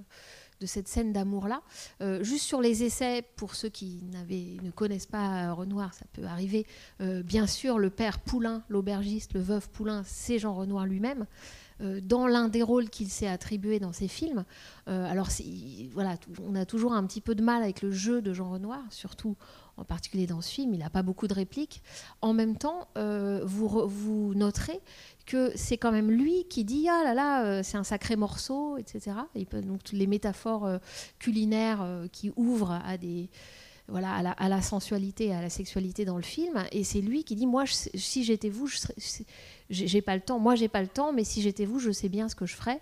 de cette scène d'amour-là. Euh, juste sur les essais, pour ceux qui ne connaissent pas Renoir, ça peut arriver. Euh, bien sûr, le père Poulain, l'aubergiste, le veuf Poulain, c'est Jean Renoir lui-même. Euh, dans l'un des rôles qu'il s'est attribué dans ses films. alors, voilà, on a toujours un petit peu de mal avec le jeu de Jean Renoir, surtout en particulier dans ce film. Il n'a pas beaucoup de répliques. En même temps, vous, vous noterez que c'est quand même lui qui dit ah là là euh, c'est un sacré morceau etc donc les métaphores euh, culinaires euh, qui ouvrent à des voilà à la, sensualité à la sexualité dans le film et c'est lui qui dit moi si j'étais vous je j'ai pas le temps. Moi, j'ai pas le temps, mais si j'étais vous, je sais bien ce que je ferais.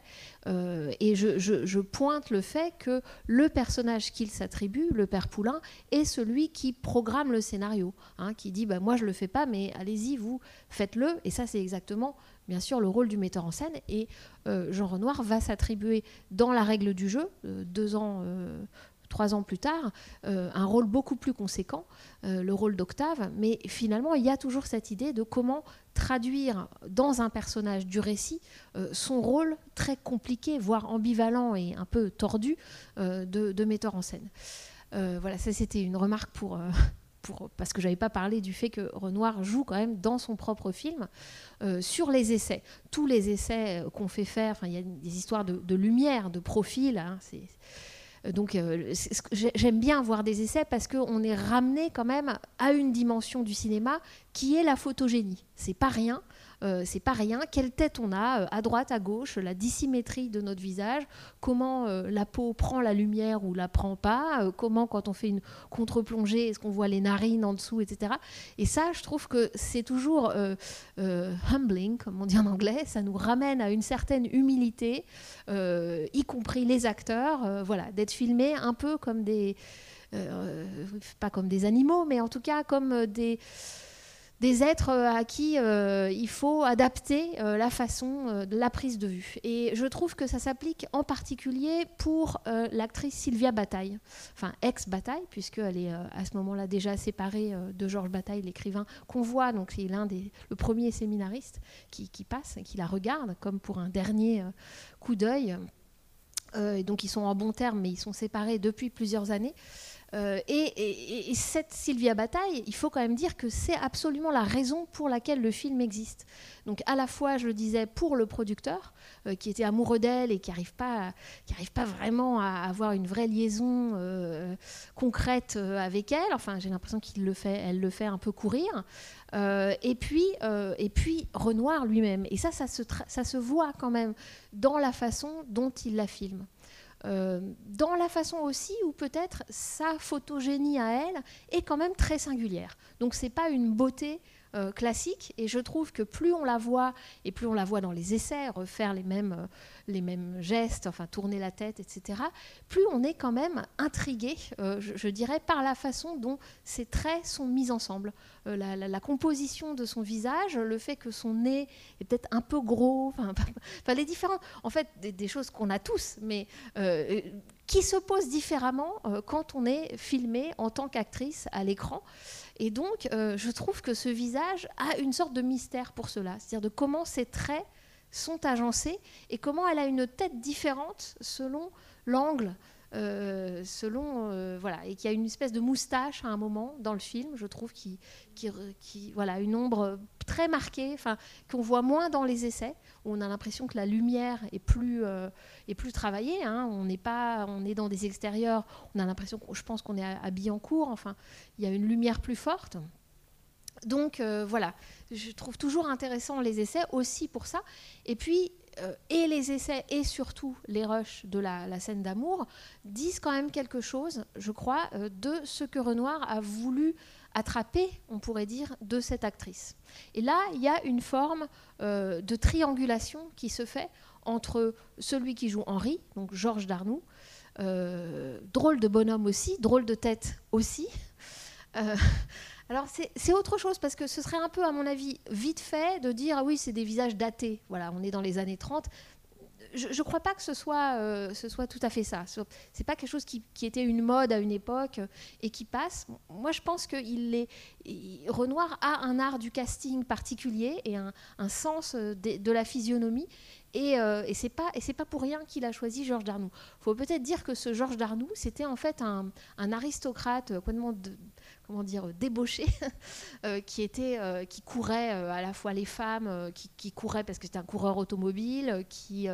Et je, pointe le fait que le personnage qu'il s'attribue, le père Poulain, est celui qui programme le scénario, hein, qui dit bah, moi je le fais pas, mais allez-y vous faites-le. Et ça, c'est exactement, bien sûr, le rôle du metteur en scène. Et euh, Jean Renoir va s'attribuer dans la règle du jeu, euh, deux ans trois ans plus tard, un rôle beaucoup plus conséquent, le rôle d'Octave. Mais finalement, il y a toujours cette idée de comment traduire dans un personnage du récit son rôle très compliqué, voire ambivalent et un peu tordu de, metteur en scène. voilà, ça c'était une remarque pour, parce que j'avais pas parlé du fait que Renoir joue quand même dans son propre film euh, sur les essais. Tous les essais euh, qu'on fait faire, il y a des histoires de, lumière, de profil. Hein, euh, donc j'aime bien voir des essais parce qu'on est ramené quand même à une dimension du cinéma qui est la photogénie. C'est pas rien. Euh, c'est pas rien. Quelle tête on a euh, à droite, à gauche, la dissymétrie de notre visage, comment euh, la peau prend la lumière ou la prend pas, comment quand on fait une contre-plongée, est-ce qu'on voit les narines en dessous, etc. Et ça, je trouve que c'est toujours humbling, comme on dit en anglais. Ça nous ramène à une certaine humilité, y compris les acteurs, voilà, d'être filmés un peu comme des pas comme des animaux, mais en tout cas comme des, des êtres euh, à qui euh, il faut adapter euh, la façon de la prise de vue. Et je trouve que ça s'applique en particulier pour l'actrice Sylvia Bataille, enfin ex-Bataille, puisqu'elle est à ce moment-là déjà séparée de Georges Bataille, l'écrivain qu'on voit, donc c'est l'un des, le premier séminariste qui, qui, passe, qui la regarde comme pour un dernier coup d'œil. donc ils sont en bon terme, mais ils sont séparés depuis plusieurs années. Euh, et, cette Sylvia Bataille, il faut quand même dire que c'est absolument la raison pour laquelle le film existe. Donc à la fois, je le disais, pour le producteur, euh, qui était amoureux d'elle et qui n'arrive pas, pas vraiment à avoir une vraie liaison euh, concrète avec elle. Enfin, j'ai l'impression qu'il le fait, le fait un peu courir. et puis, et puis Renoir lui-même. Et ça, ça se voit quand même dans la façon dont il la filme. Euh, dans la façon aussi où peut-être sa photogénie à elle est quand même très singulière. Donc c'est pas une beauté euh, classique et je trouve que plus on la voit et plus on la voit dans les essais, refaire les mêmes, euh, les mêmes gestes, enfin tourner la tête, etc., plus on est quand même intrigué, je, dirais, par la façon dont ces traits sont mis ensemble. La, composition de son visage, le fait que son nez est peut-être un peu gros, enfin les différents, en fait, des, des choses qu'on a tous, mais qui se posent différemment quand on est filmé en tant qu'actrice à l'écran. Et donc, euh, je trouve que ce visage a une sorte de mystère pour cela, c'est-à-dire de comment ses traits sont agencés et comment elle a une tête différente selon l'angle, euh, selon euh, voilà, et qu'il y a une espèce de moustache à un moment dans le film, je trouve, qui, qui, voilà, une ombre très marquée, enfin, qu'on voit moins dans les essais, où on a l'impression que la lumière est plus, est plus travaillée. Hein. on n'est pas, on est dans des extérieurs, on a l'impression, je pense qu'on est à, Billancourt, enfin, il y a une lumière plus forte. Donc voilà, je trouve toujours intéressant les essais aussi pour ça. Et puis euh, et les essais et surtout les rushs de la, scène d'amour disent quand même quelque chose, je crois, euh, de ce que Renoir a voulu attraper, on pourrait dire, de cette actrice. Et là, il y a une forme euh, de triangulation qui se fait entre celui qui joue Henri, donc Georges Darnoux, drôle de bonhomme aussi, drôle de tête aussi. Alors c'est autre chose parce que ce serait un peu, à mon avis, vite fait de dire ah oui, c'est des visages datés. Voilà, on est dans les années 30. Je ne crois pas que ce soit, euh, ce soit tout à fait ça. Ce n'est pas quelque chose qui, était une mode à une époque et qui passe. Moi, je pense que il est, Renoir a un art du casting particulier et un, sens euh, de, la physionomie. Et, euh, et c'est pas pas pour rien qu'il a choisi Georges Darnoux. Il faut peut-être dire que ce Georges Darnoux, c'était en fait un, un aristocrate complètement comment dire, débauché, euh, qui, était, euh, qui courait euh, à la fois les femmes, qui, qui couraient parce que c'était un coureur automobile, qui,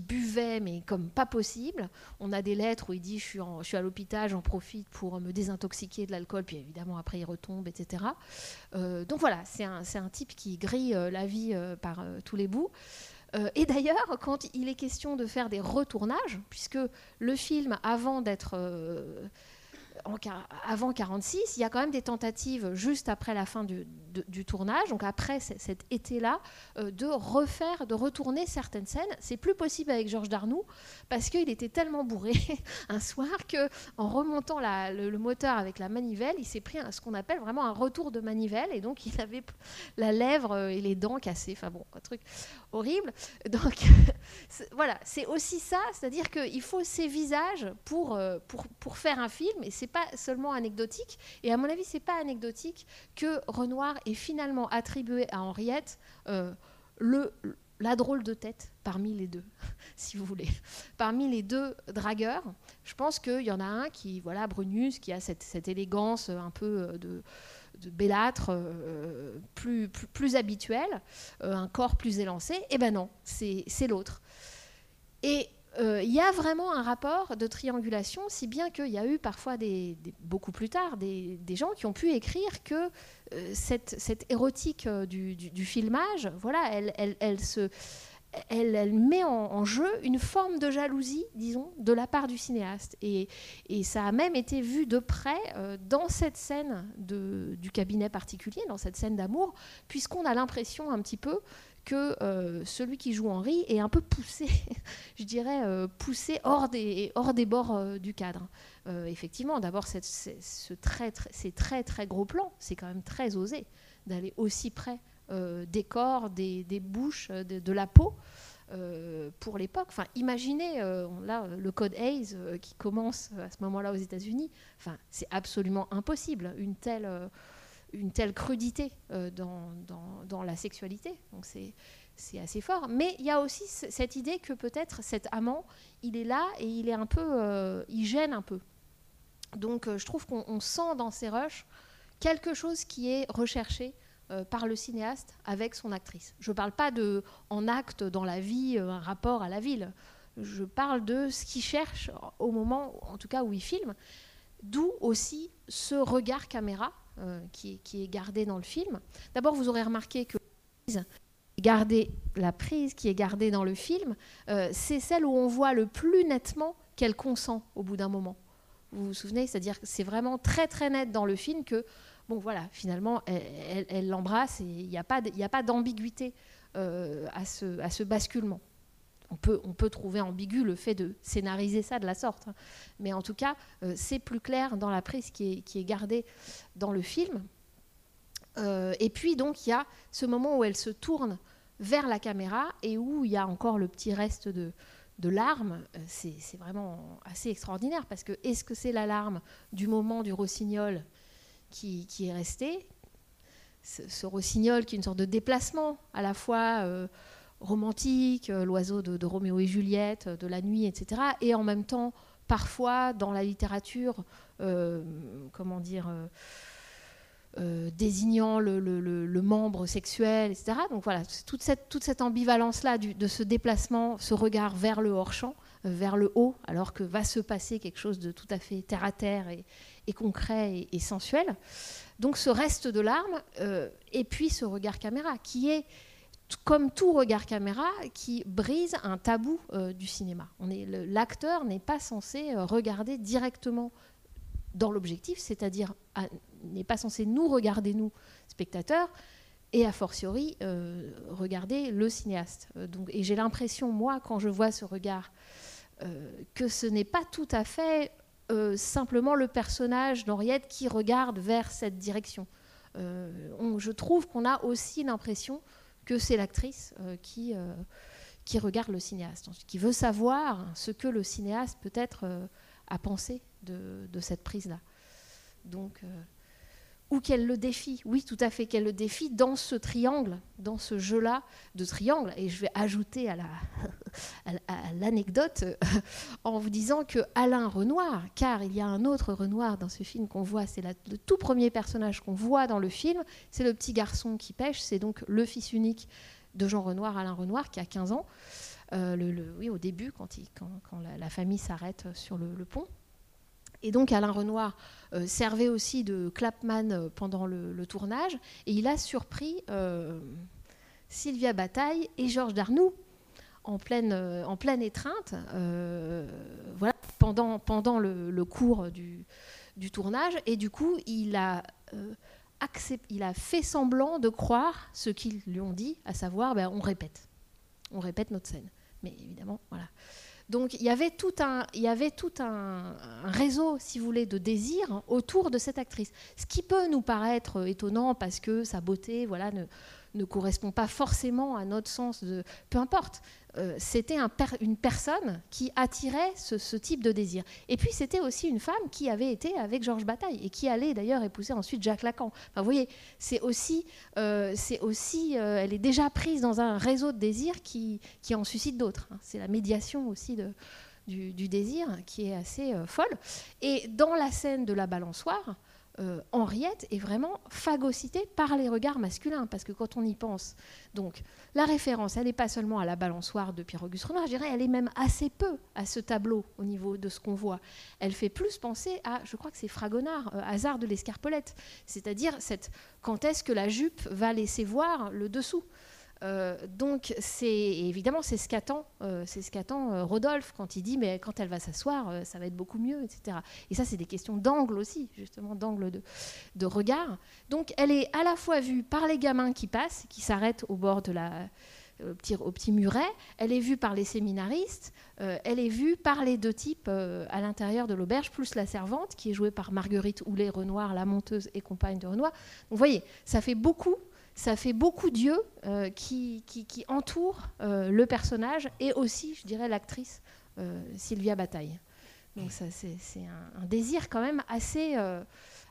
buvait, mais comme pas possible. On a des lettres où il dit Je suis, suis à l'hôpital, j'en profite pour me désintoxiquer de l'alcool, puis évidemment, après, il retombe, etc. donc voilà, c'est un, type qui grille la vie par tous les bouts. et d'ailleurs, quand il est question de faire des retournages, puisque le film, avant d'être avant 46, il y a quand même des tentatives juste après la fin du, tournage, donc après cet été-là, euh, de refaire, de retourner certaines scènes. C'est plus possible avec Georges Darnoux parce qu'il était tellement bourré un soir que en remontant le, moteur avec la manivelle, il s'est pris ce qu'on appelle vraiment un retour de manivelle et donc il avait la lèvre et les dents cassées. Enfin bon, un truc horrible. Donc voilà, c'est aussi ça, c'est-à-dire qu'il faut ces visages pour, euh, pour, pour faire un film et c'est pas seulement anecdotique. Et à mon avis, c'est pas anecdotique que Renoir ait finalement attribué à Henriette euh, le, la drôle de tête parmi les deux, si vous voulez. Parmi les deux dragueurs, je pense qu'il y en a un qui, voilà, Brunus, qui a cette, cette élégance un peu euh, de, de bellâtre euh, plus, plus, plus, habituelle, un corps plus élancé. Eh ben non, c'est l'autre. Et euh, il y a vraiment un rapport de triangulation, si bien qu'il y a eu parfois, des, beaucoup plus tard, des, gens qui ont pu écrire que euh, cette, érotique euh, du, filmage, voilà, elle, elle, se, elle, met en, jeu une forme de jalousie, disons, de la part du cinéaste. Et, ça a même été vu de près dans cette scène du cabinet particulier, dans cette scène d'amour, puisqu'on a l'impression un petit peu que euh, celui qui joue Henri est un peu poussé, je dirais, euh, poussé hors des, hors des bords euh, du cadre. effectivement, d'abord, ce très, très, ces très très gros plans, c'est quand même très osé d'aller aussi près des corps, des, des bouches, de, la peau. pour l'époque. Enfin, imaginez là le code Hayes qui commence à ce moment-là aux États-Unis. Enfin, c'est absolument impossible une telle une telle crudité euh, dans, dans, la sexualité. Donc c'est, c'est assez fort. Mais il y a aussi cette idée que peut-être cet amant, il est là et il est un peu, euh, il gêne un peu. Donc euh, je trouve qu'on sent dans ces rushs quelque chose qui est recherché par le cinéaste avec son actrice. Je ne parle pas de en acte dans la vie, un rapport à la ville. Je parle de ce qu'il cherche au moment, en tout cas où il filme. D'où aussi ce regard caméra euh, qui, est gardée dans le film. D'abord, vous aurez remarqué que garder la prise qui est gardée dans le film, euh, c'est celle où on voit le plus nettement qu'elle consent au bout d'un moment. Vous vous souvenez? C'est-à-dire que c'est vraiment très très net dans le film que, bon voilà, finalement, elle l'embrasse et il n'y a pas d'ambiguïté euh, à, ce, basculement on peut, trouver ambigu le fait de scénariser ça de la sorte. Hein. Mais en tout cas, euh, c'est plus clair dans la prise qui est, gardée dans le film. Euh, et puis, donc, il y a ce moment où elle se tourne vers la caméra et où il y a encore le petit reste de, de larmes. C'est vraiment assez extraordinaire parce que est-ce que c'est l'alarme du moment du rossignol qui, est resté ce, rossignol qui est une sorte de déplacement à la fois romantique, euh, l'oiseau de, Roméo et Juliette, euh, de la nuit, etc. Et en même temps, parfois, dans la littérature, euh, comment dire, désignant le, membre sexuel, etc. Donc voilà, toute cette, toute cette ambivalence-là de ce déplacement, ce regard vers le hors-champ, vers le haut, alors que va se passer quelque chose de tout à fait terre-à-terre et, concret et, sensuel. Donc ce reste de larmes, et puis ce regard caméra, qui est comme tout regard caméra qui brise un tabou euh, du cinéma. L'acteur n'est pas censé euh, regarder directement dans l'objectif, c'est-à-dire n'est pas censé nous regarder, nous, spectateurs, et a fortiori euh, regarder le cinéaste. et j'ai l'impression, moi, quand je vois ce regard, que ce n'est pas tout à fait simplement le personnage d'Henriette qui regarde vers cette direction. je trouve qu'on a aussi l'impression que c'est l'actrice euh, qui, euh, qui regarde le cinéaste, qui veut savoir ce que le cinéaste peut-être euh, a pensé de, de cette prise-là. Donc, ou qu'elle le défie. Oui, tout à fait, qu'elle le défie dans ce triangle, dans ce jeu-là de triangle. Et je vais ajouter à, la, à l'anecdote en vous disant que Alain Renoir, car il y a un autre Renoir dans ce film qu'on voit, c'est le tout premier personnage qu'on voit dans le film, c'est le petit garçon qui pêche, c'est donc le fils unique de Jean Renoir, Alain Renoir, qui a 15 ans. Euh, oui, au début, quand la, famille s'arrête sur le pont. Et donc Alain Renoir euh, servait aussi de clapman euh, pendant le, tournage, et il a surpris euh, Sylvia Bataille et Georges Darnoux en pleine, en pleine étreinte, voilà, pendant, pendant le, cours du, du tournage. Et du coup, il a, il a fait semblant de croire ce qu'ils lui ont dit, à savoir, ben, on répète. On répète notre scène. Mais évidemment, voilà. Donc il y avait tout un, réseau, si vous voulez, de désir autour de cette actrice. Ce qui peut nous paraître étonnant parce que sa beauté, voilà, ne correspond pas forcément à notre sens de... Peu importe, euh, c'était un une personne qui attirait ce, type de désir. Et puis c'était aussi une femme qui avait été avec Georges Bataille et qui allait d'ailleurs épouser ensuite Jacques Lacan. Enfin, vous voyez, c'est aussi, euh, aussi euh, elle est déjà prise dans un réseau de désirs qui, qui en suscite d'autres. Hein. C'est la médiation aussi du, désir qui est assez folle. Et dans la scène de la balançoire, euh, Henriette est vraiment phagocytée par les regards masculins, parce que quand on y pense, donc la référence, elle n'est pas seulement à la balançoire de Pierre-Auguste Renoir, je dirais, elle est même assez peu à ce tableau au niveau de ce qu'on voit. Elle fait plus penser à, je crois que c'est Fragonard, euh, hasard de l'escarpolette, c'est-à-dire cette, quand est-ce que la jupe va laisser voir le dessous? Euh, donc, c'est évidemment, c'est ce qu'attend, euh, c'est ce qu'attend euh, Rodolphe quand il dit, mais quand elle va s'asseoir, ça va être beaucoup mieux, etc. Et ça, c'est des questions d'angle aussi, justement, d'angle de, de, regard. Donc, elle est à la fois vue par les gamins qui passent, qui s'arrêtent au bord de la au petit, au petit, muret, elle est vue par les séminaristes, elle est vue par les deux types à l'intérieur de l'auberge, plus la servante, qui est jouée par Marguerite Houlet-Renoir, la monteuse et compagne de Renoir. Donc, vous voyez, ça fait beaucoup ça fait beaucoup d'yeux euh, qui, entourent euh, le personnage et aussi, je dirais, l'actrice euh, Sylvia Bataille. Donc ça, c'est, un, désir quand même assez,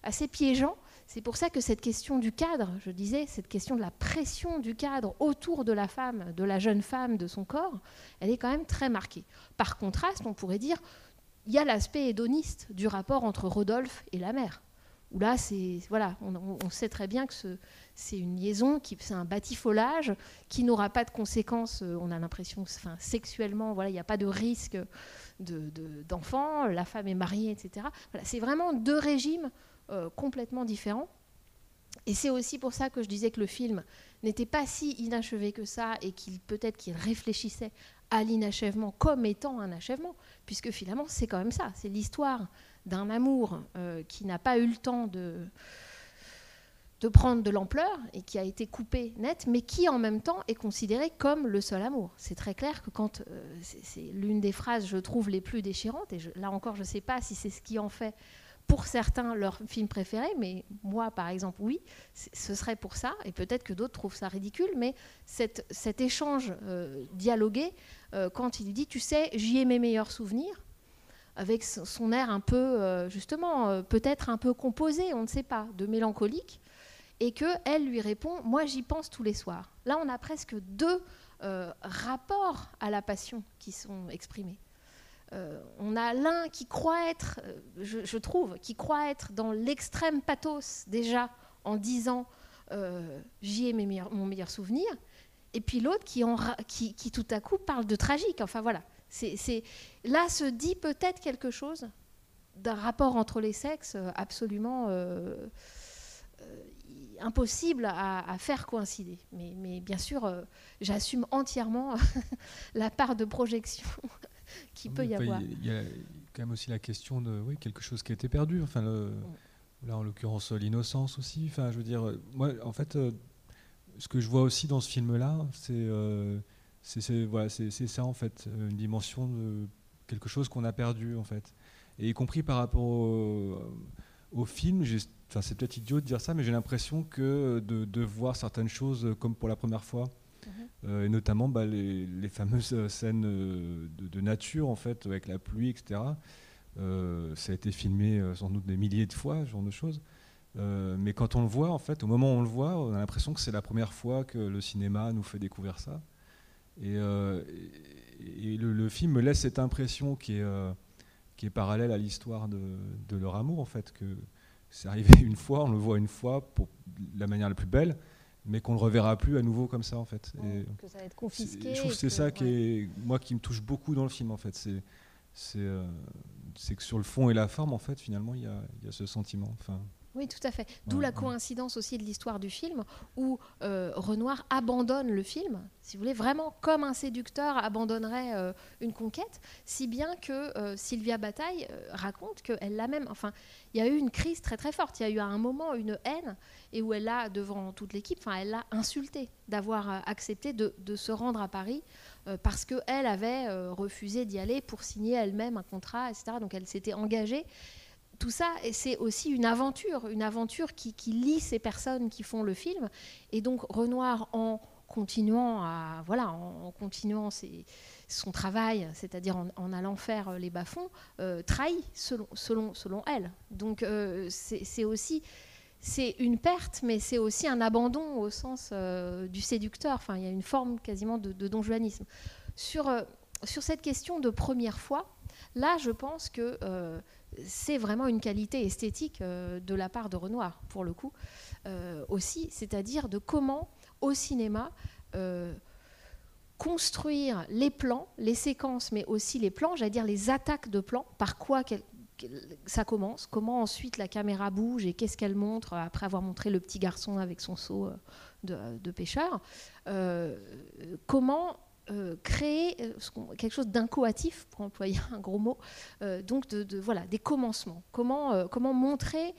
assez piégeant. C'est pour ça que cette question du cadre, je disais, cette question de la pression du cadre autour de la femme, de la jeune femme, de son corps, elle est quand même très marquée. Par contraste, on pourrait dire, il y a l'aspect hédoniste du rapport entre Rodolphe et la mère. Où là, c'est voilà, on, sait très bien que c'est une liaison, qui c'est un batifolage qui n'aura pas de conséquences. Euh, on a l'impression, enfin, sexuellement, voilà, il n'y a pas de risque d'enfant. la femme est mariée, etc. Voilà, c'est vraiment deux régimes euh, complètement différents. Et c'est aussi pour ça que je disais que le film n'était pas si inachevé que ça et qu'il peut-être qu'il réfléchissait à l'inachèvement comme étant un achèvement, puisque finalement c'est quand même ça, c'est l'histoire d'un amour euh, qui n'a pas eu le temps de, prendre de l'ampleur et qui a été coupé net, mais qui en même temps est considéré comme le seul amour. C'est très clair que quand euh, c'est l'une des phrases, je trouve, les plus déchirantes, et là encore, je ne sais pas si c'est ce qui en fait pour certains leur film préféré, mais moi, par exemple, oui, ce serait pour ça, et peut-être que d'autres trouvent ça ridicule, mais cet échange euh, dialogué, quand il dit, tu sais, j'y ai mes meilleurs souvenirs, avec son air un peu, euh, justement, euh, peut-être un peu composé, on ne sait pas, de mélancolique, et que elle lui répond Moi, j'y pense tous les soirs. Là, on a presque deux euh, rapports à la passion qui sont exprimés. on a l'un qui croit être, je, trouve, qui croit être dans l'extrême pathos déjà en disant J'y ai mon meilleur souvenir, et puis l'autre qui, qui, qui, tout à coup parle de tragique. Enfin voilà. C'est, là se dit peut-être quelque chose d'un rapport entre les sexes euh, absolument euh, euh, impossible à, faire coïncider. Mais, bien sûr, j'assume entièrement la part de projection qui peut y avoir. Il y, a quand même aussi la question de oui, quelque chose qui a été perdu. Enfin, là, en l'occurrence, l'innocence aussi. Enfin, je veux dire, moi, en fait, ce que je vois aussi dans ce film-là, c'est c'est voilà, ça en fait, euh, une dimension de quelque chose qu'on a perdu en fait. Et y compris par rapport au, film, c'est peut-être idiot de dire ça, mais j'ai l'impression que de, voir certaines choses comme pour la première fois, mhm. euh, et notamment bah, les, fameuses scènes de, nature en fait, avec la pluie, etc. Euh, ça a été filmé sans doute des milliers de fois, ce genre de choses. mais quand on le voit, en fait, au moment où on le voit, on a l'impression que c'est la première fois que le cinéma nous fait découvrir ça. Et, euh, le, film me laisse cette impression qui est, euh, qui est parallèle à l'histoire de, de, leur amour, en fait, que c'est arrivé une fois, on le voit une fois pour la manière la plus belle, mais qu'on ne le reverra plus à nouveau comme ça, en fait. et que ça va être confisqué. Je trouve que c'est ça qui est, moi, qui me touche beaucoup dans le film, en fait. C'est, c'est, euh, c'est que sur le fond et la forme, en fait, finalement, il y a, y a, ce sentiment. Enfin, Oui, tout à fait. D'où la coïncidence aussi de l'histoire du film, où euh, Renoir abandonne le film, si vous voulez, vraiment comme un séducteur abandonnerait euh, une conquête, si bien que euh, Sylvia Bataille raconte qu'elle l'a même. Enfin, il y a eu une crise très très forte. Il y a eu à un moment une haine, et où elle a, devant toute l'équipe, enfin, elle l'a insulté d'avoir accepté de, de, se rendre à Paris parce qu'elle avait refusé d'y aller pour signer elle-même un contrat, etc. Donc elle s'était engagée tout ça, c'est aussi une aventure, une aventure qui, lie ces personnes qui font le film. Et donc Renoir, en continuant à voilà, en, continuant son travail, c'est-à-dire en, allant faire les bas-fonds, euh, trahit selon, elle. Donc euh, c'est aussi c'est une perte, mais c'est aussi un abandon au sens euh, du séducteur. Enfin, il y a une forme quasiment de, de donjuanisme. Sur, sur cette question de première fois, là, je pense que c'est vraiment une qualité esthétique euh, de la part de Renoir, pour le coup, euh, aussi, c'est-à-dire de comment, au cinéma, euh, construire les plans, les séquences, mais aussi les plans, j'allais dire les attaques de plans, par quoi ça commence, comment ensuite la caméra bouge et qu'est-ce qu'elle montre après avoir montré le petit garçon avec son seau de pêcheur, comment euh, créer euh, quelque chose d'incoatif, pour employer un gros mot, euh, donc de, voilà, des commencements. Comment, comment montrer,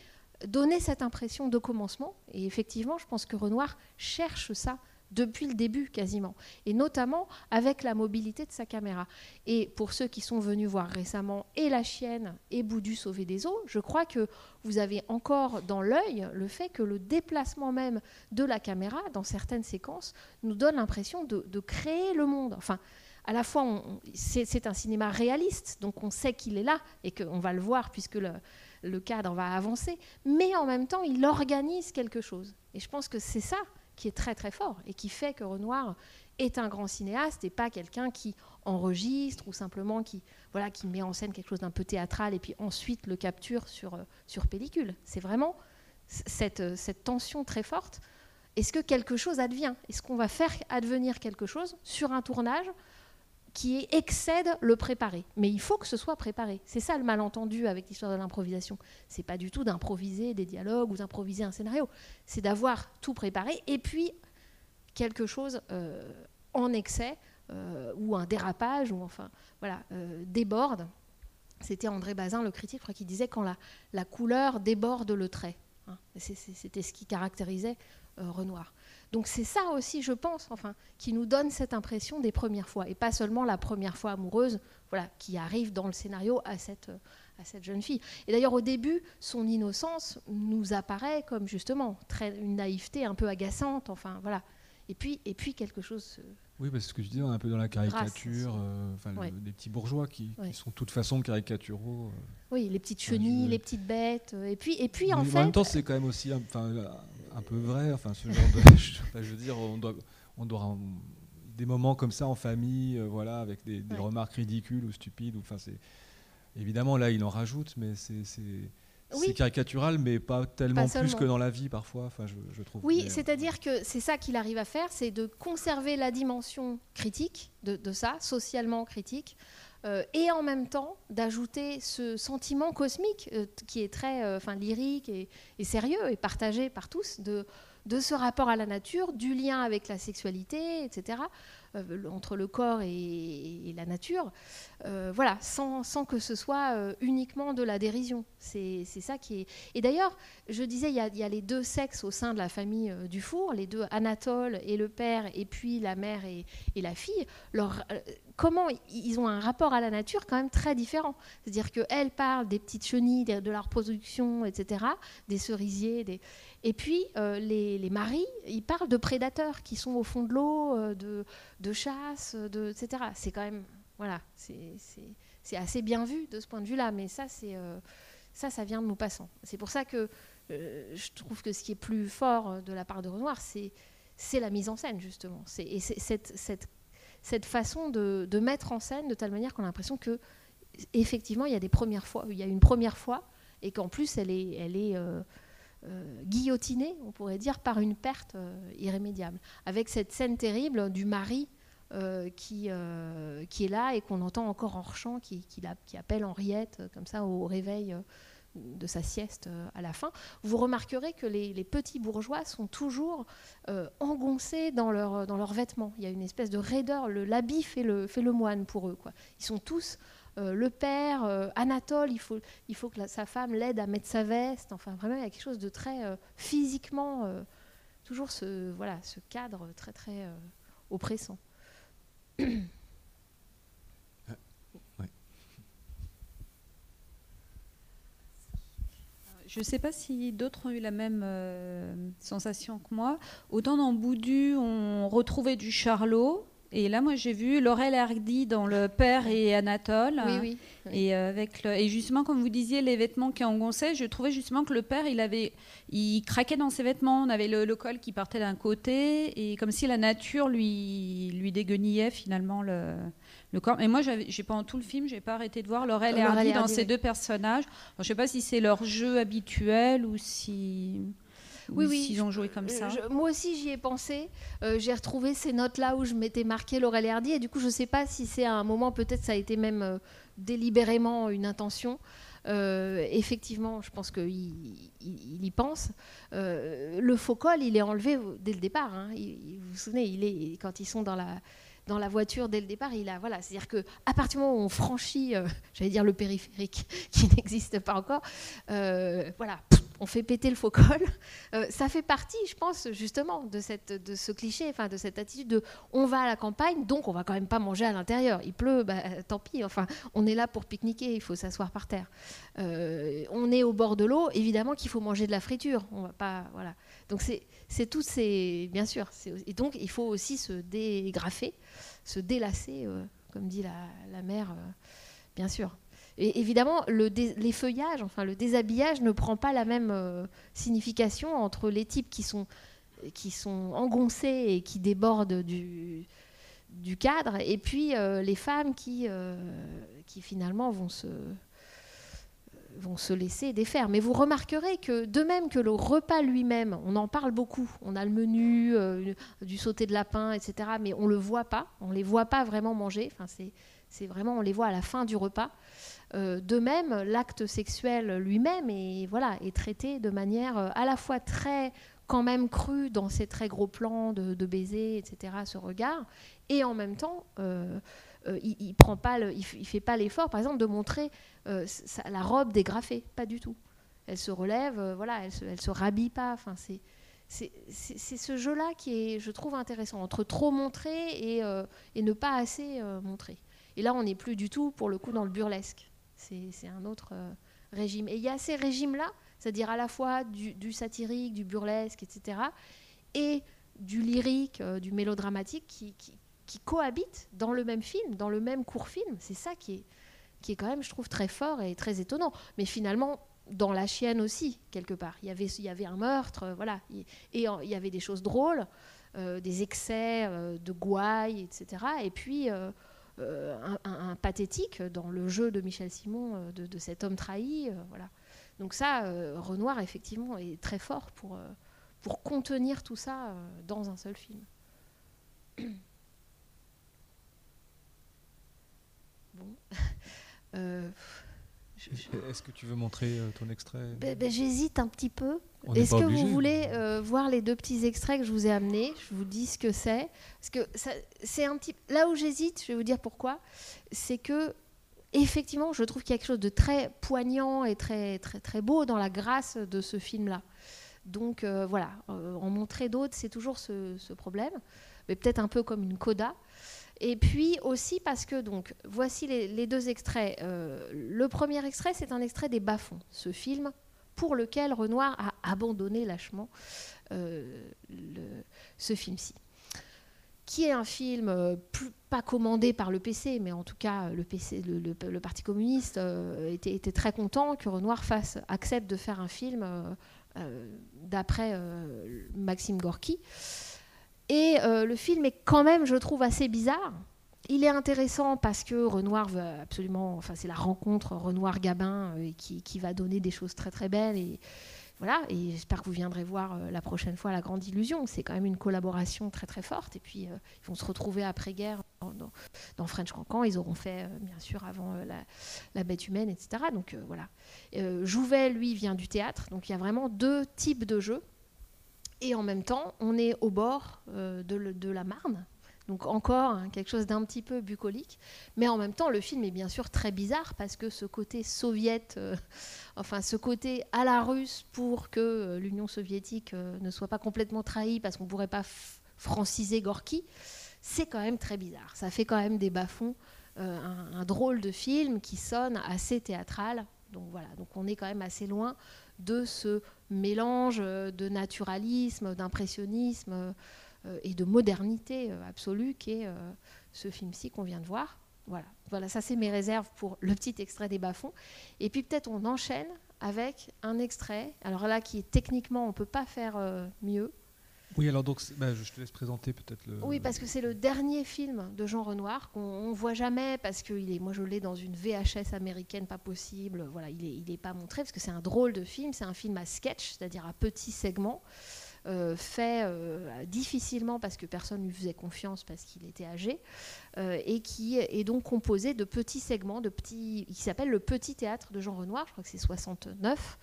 donner cette impression de commencement. Et effectivement, je pense que Renoir cherche ça depuis le début quasiment, et notamment avec la mobilité de sa caméra. Et pour ceux qui sont venus voir récemment et La Chienne et Boudu sauver des eaux, je crois que vous avez encore dans l'œil le fait que le déplacement même de la caméra dans certaines séquences nous donne l'impression de, créer le monde. Enfin, à la fois, c'est un cinéma réaliste, donc on sait qu'il est là et qu'on va le voir puisque le, le cadre va avancer, mais en même temps, il organise quelque chose. Et je pense que c'est ça qui est très très fort et qui fait que Renoir est un grand cinéaste et pas quelqu'un qui enregistre ou simplement qui, voilà, qui met en scène quelque chose d'un peu théâtral et puis ensuite le capture sur, euh, pellicule. C'est vraiment euh, cette tension très forte. Est-ce que quelque chose advient? Est-ce qu'on va faire advenir quelque chose sur un tournage qui excède le préparé. Mais il faut que ce soit préparé. C'est ça le malentendu avec l'histoire de l'improvisation. C'est pas du tout d'improviser des dialogues ou d'improviser un scénario. C'est d'avoir tout préparé et puis quelque chose euh, en excès euh, ou un dérapage ou enfin voilà euh, déborde. C'était André Bazin, le critique, qui disait quand la, la couleur déborde le trait. Hein. C'était ce qui caractérisait Renoir. Donc c'est ça aussi, je pense, enfin, qui nous donne cette impression des premières fois, et pas seulement la première fois amoureuse, voilà, qui arrive dans le scénario à cette, à cette jeune fille. Et d'ailleurs, au début, son innocence nous apparaît comme justement très, une naïveté un peu agaçante, enfin voilà. Et puis, et puis quelque chose. Oui, parce que ce que je disais, on est un peu dans la caricature, euh, enfin, des petits bourgeois qui, sont de toute façon caricaturaux. Euh. Oui, les petites chenilles, les petites bêtes, euh, et puis, et puis en fait. En même temps, c'est quand même aussi, enfin, un peu vrai. Enfin, ce genre de, je, veux dire, on doit, on doit des moments comme ça en famille, euh, voilà, avec des, remarques ridicules ou stupides. Enfin, c'est évidemment là, il en rajoute, mais c'est c'est caricatural, mais pas tellement plus que dans la vie parfois. Enfin, je, trouve. Oui, c'est-à-dire que c'est ça qu'il arrive à faire, c'est de conserver la dimension critique de, de ça, socialement critique, euh, et en même temps d'ajouter ce sentiment cosmique euh, qui est très euh, lyrique et, sérieux et partagé par tous de, de ce rapport à la nature, du lien avec la sexualité, etc., entre le corps et, la nature, voilà, sans, sans, que ce soit uniquement de la dérision. C'est ça qui est. Et d'ailleurs, je disais, il y, a les deux sexes au sein de la famille du four, les deux Anatole et le père, et puis la mère et, la fille. Leur, comment ils ont un rapport à la nature quand même très différent. C'est-à-dire qu'elle parle des petites chenilles, de la reproduction, etc., des cerisiers. Des... Et puis, euh, les, maris, ils parlent de prédateurs qui sont au fond de l'eau, euh, de, chasse, de, etc. C'est quand même. Voilà, c'est assez bien vu de ce point de vue-là, mais ça. Euh, ça, vient de nos passants. C'est pour ça que je trouve que ce qui est plus fort de la part de Renoir, c'est la mise en scène, justement. Et cette, cette façon de, mettre en scène de telle manière qu'on a l'impression que effectivement il y a des premières fois, il y a une première fois et qu'en plus elle est, elle est euh, euh, guillotinée, on pourrait dire, par une perte euh, irrémédiable. Avec cette scène terrible du mari qui, qui est là et qu'on entend encore hors champ, qui, appelle Henriette comme ça au réveil de sa sieste à la fin, vous remarquerez que les, petits bourgeois sont toujours engoncés dans, leur, dans leurs vêtements. Il y a une espèce de raideur, l'habit fait le, moine pour eux. Ils sont tous le père, Anatole, il faut, que sa femme l'aide à mettre sa veste. Enfin, vraiment, il y a quelque chose de très physiquement, toujours ce, cadre très oppressant. Je ne sais pas si d'autres ont eu la même euh, sensation que moi. Autant dans Boudu, on retrouvait du charlot. Et là, moi, j'ai vu Laurel Hardy dans Le Père et Anatole. Oui, oui. Et, euh, avec et justement, comme vous disiez, les vêtements qui engonçaient, je trouvais justement que le père, il, avait, il craquait dans ses vêtements. On avait le, col qui partait d'un côté. Et comme si la nature lui, lui déguenillait finalement le, le corps. Et moi, j'ai pendant tout le film, j'ai pas arrêté de voir Laurel et Hardy dans ces deux personnages. je sais pas si c'est leur jeu habituel ou si. Oui, oui. S'ils ont joué comme ça. moi aussi, j'y ai pensé. Euh, j'ai retrouvé ces notes-là où je m'étais marqué Laurel Hardy. Et du coup, je ne sais pas si c'est à un moment, peut-être ça a été même euh, délibérément une intention. Euh, effectivement, je pense qu'il il, y pense. le faux col, il est enlevé dès le départ. Hein. vous vous souvenez, il est, quand ils sont dans la, dans la voiture dès le départ, il a voilà, c'est-à-dire que à partir du moment où on franchit, euh, j'allais dire le périphérique qui n'existe pas encore, euh, voilà, on fait péter le faux col. Euh, ça fait partie, je pense, justement, de cette, de ce cliché, enfin de cette attitude de on va à la campagne, donc on va quand même pas manger à l'intérieur. Il pleut, bah, tant pis. Enfin, on est là pour pique-niquer, il faut s'asseoir par terre. on est au bord de l'eau, évidemment qu'il faut manger de la friture. On va pas, voilà. Donc c'est c'est tout ces. Bien sûr. Et donc, il faut aussi se dégrafer, se délasser, euh, comme dit la, mère, euh, bien sûr. Évidemment, le les feuillages, enfin le déshabillage ne prend pas la même euh, signification entre les types qui sont, engoncés et qui débordent du, cadre, et puis les femmes qui, qui finalement vont se, laisser défaire. Mais vous remarquerez que de même que le repas lui-même, on en parle beaucoup. On a le menu, euh, du sauté de lapin, etc. Mais on ne le voit pas. On ne les voit pas vraiment manger. Enfin, c'est vraiment, on les voit à la fin du repas. Euh, de même, l'acte sexuel lui-même est, voilà, est traité de manière euh, à la fois très quand même crue dans ces très gros plans de, baisers, etc., ce regard, et en même temps, euh, il, il, prend pas il, fait pas l'effort, par exemple, de montrer euh, la robe dégrafée, pas du tout. Elle se relève, euh, voilà, elle se, elle se rhabille pas. Enfin, c'est c'est ce jeu-là qui est, je trouve, intéressant entre trop montrer et, et ne pas assez montrer. Et là, on n'est plus du tout, pour le coup, dans le burlesque. C'est un autre régime. Et il y a ces régimes-là, c'est-à-dire à la fois du, satirique, du burlesque, etc., et du lyrique, du mélodramatique, qui, cohabitent dans le même film, dans le même court film. C'est ça qui est, qui est quand même, je trouve, très fort et très étonnant. Mais finalement, dans La Chienne aussi, quelque part. Il y avait, il y avait un meurtre, euh, voilà. Et il y avait des choses drôles, euh, des excès euh, de gouaille, etc. Et puis un, pathétique dans le jeu de Michel Simon, de, de cet homme trahi. voilà. Donc ça, Renoir, effectivement, est très fort pour, pour contenir tout ça dans un seul film. Euh, est-ce que tu veux montrer euh, ton extrait? Ben, ben, J'hésite un petit peu. Est-ce que vous voulez euh, voir les deux petits extraits que je vous ai amenés? Je vous dis ce que c'est. Parce que c'est un petit. Là où j'hésite, je vais vous dire pourquoi. C'est que effectivement, je trouve qu'il y a quelque chose de très poignant et très très très beau dans la grâce de ce film-là. Donc voilà, en montrer d'autres, c'est toujours ce, ce problème. Mais peut-être un peu comme une coda. Et puis aussi parce que, donc, voici les, deux extraits. Euh, le premier extrait, c'est un extrait des Bas-fonds, ce film pour lequel Renoir a abandonné lâchement euh, ce film-ci. Qui est un film euh, pas commandé par le PC, mais en tout cas le, PC, le, Parti communiste était, très content que Renoir accepte de faire un film d'après Maxime Gorky. Et euh, le film est quand même, je trouve, assez bizarre. Il est intéressant parce que Renoir veut absolument, enfin c'est la rencontre Renoir-Gabin euh, qui, va donner des choses très très belles et voilà. Et j'espère que vous viendrez voir euh, la prochaine fois La Grande Illusion. C'est quand même une collaboration très très forte. Et puis ils vont se retrouver après guerre dans, French Cancan, ils auront fait bien sûr avant la, la, bête humaine, etc. Donc voilà. Jouvet, lui, vient du théâtre, donc il y a vraiment deux types de jeux. Et en même temps, on est au bord de, de la Marne, donc encore hein, quelque chose d'un petit peu bucolique. Mais en même temps, le film est bien sûr très bizarre parce que ce côté soviète, euh, enfin ce côté à la russe pour que euh, l'Union soviétique euh, ne soit pas complètement trahie parce qu'on ne pourrait pas franciser Gorky, c'est quand même très bizarre. Ça fait quand même des bas-fonds, un, drôle de film qui sonne assez théâtral. Donc voilà, donc on est quand même assez loin de ce mélange de naturalisme, d'impressionnisme. Euh, et de modernité euh, absolue qu'est euh, ce film-ci qu'on vient de voir. Voilà, voilà ça c'est mes réserves pour le petit extrait des bas-fonds. Et puis peut-être on enchaîne avec un extrait, alors là qui est techniquement on ne peut pas faire mieux. Oui, alors donc bah, je te laisse présenter peut-être le. Oui, parce que c'est le dernier film de Jean Renoir qu'on ne voit jamais parce que il est, moi je l'ai dans une VHS américaine, pas possible. Voilà, il n'est il est pas montré parce que c'est un drôle de film, c'est un film à sketch, c'est-à-dire à petits segments. Euh, fait euh, difficilement parce que personne ne lui faisait confiance parce qu'il était âgé, euh, et qui est donc composé de petits segments, de petits, qui s'appelle le Petit Théâtre de Jean Renoir, je crois que c'est 69.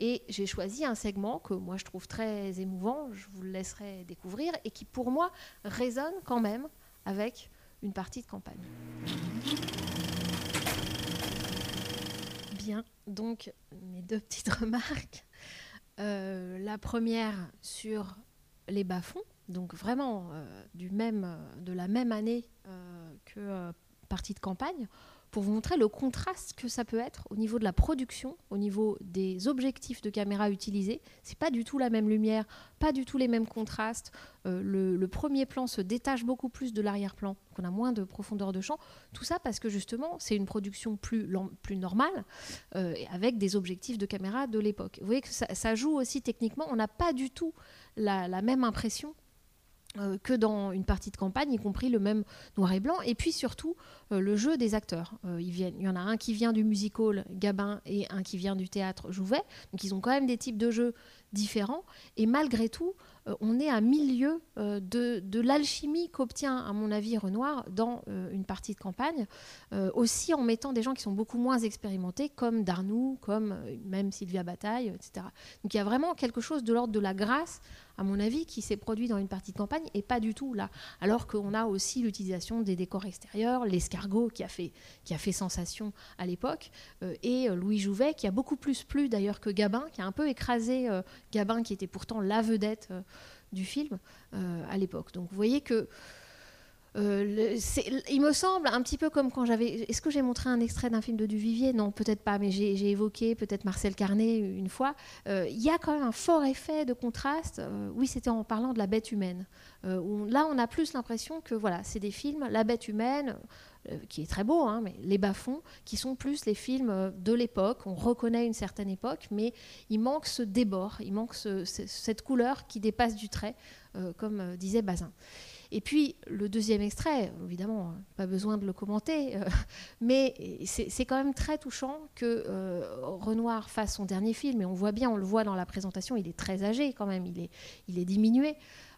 Et j'ai choisi un segment que moi je trouve très émouvant, je vous le laisserai découvrir, et qui pour moi résonne quand même avec une partie de campagne. Bien, donc mes deux petites remarques. Euh, la première sur les bas-fonds, donc vraiment euh, du même, euh, de la même année que partie de campagne pour vous montrer le contraste que ça peut être au niveau de la production, au niveau des objectifs de caméra utilisés. C'est pas du tout la même lumière, pas du tout les mêmes contrastes. Euh, le, premier plan se détache beaucoup plus de l'arrière-plan, qu'on a moins de profondeur de champ. Tout ça parce que justement, c'est une production plus, plus normale, euh, avec des objectifs de caméra de l'époque. Vous voyez que ça, joue aussi techniquement. On n'a pas du tout la même impression que dans une partie de campagne, y compris le même noir et blanc, et puis surtout euh, le jeu des acteurs. Euh, il y en a un qui vient du musical Gabin et un qui vient du théâtre Jouvet, donc ils ont quand même des types de jeux différents, et malgré tout, on est à milieu de, de l'alchimie qu'obtient, à mon avis, Renoir dans une partie de campagne, aussi en mettant des gens qui sont beaucoup moins expérimentés, comme Darnoux, comme même Sylvia Bataille, etc. Donc il y a vraiment quelque chose de l'ordre de la grâce à mon avis, qui s'est produit dans une partie de campagne et pas du tout là. Alors qu'on a aussi l'utilisation des décors extérieurs, l'escargot qui, a fait, sensation à l'époque, euh, et euh, Louis Jouvet qui a beaucoup plus plu d'ailleurs que Gabin, qui a un peu écrasé euh, Gabin qui était pourtant la vedette du film à l'époque. Donc vous voyez que euh, il me semble un petit peu comme quand j'avais. Est-ce que j'ai montré un extrait d'un film de Duvivier? Non, peut-être pas, mais j'ai évoqué peut-être Marcel Carnet une fois. Euh, il y a quand même un fort effet de contraste. Euh, oui, c'était en parlant de la bête humaine. là, on a plus l'impression que voilà, c'est des films, la bête humaine, qui est très beau, hein, mais les bas-fonds, qui sont plus les films de l'époque. On reconnaît une certaine époque, mais il manque ce débord, il manque cette couleur qui dépasse du trait, comme disait Bazin. Et puis le deuxième extrait, évidemment, pas besoin de le commenter, euh, mais c'est quand même très touchant que euh, Renoir fasse son dernier film, et on voit bien, on le voit dans la présentation, il est très âgé quand même, il est, il est diminué,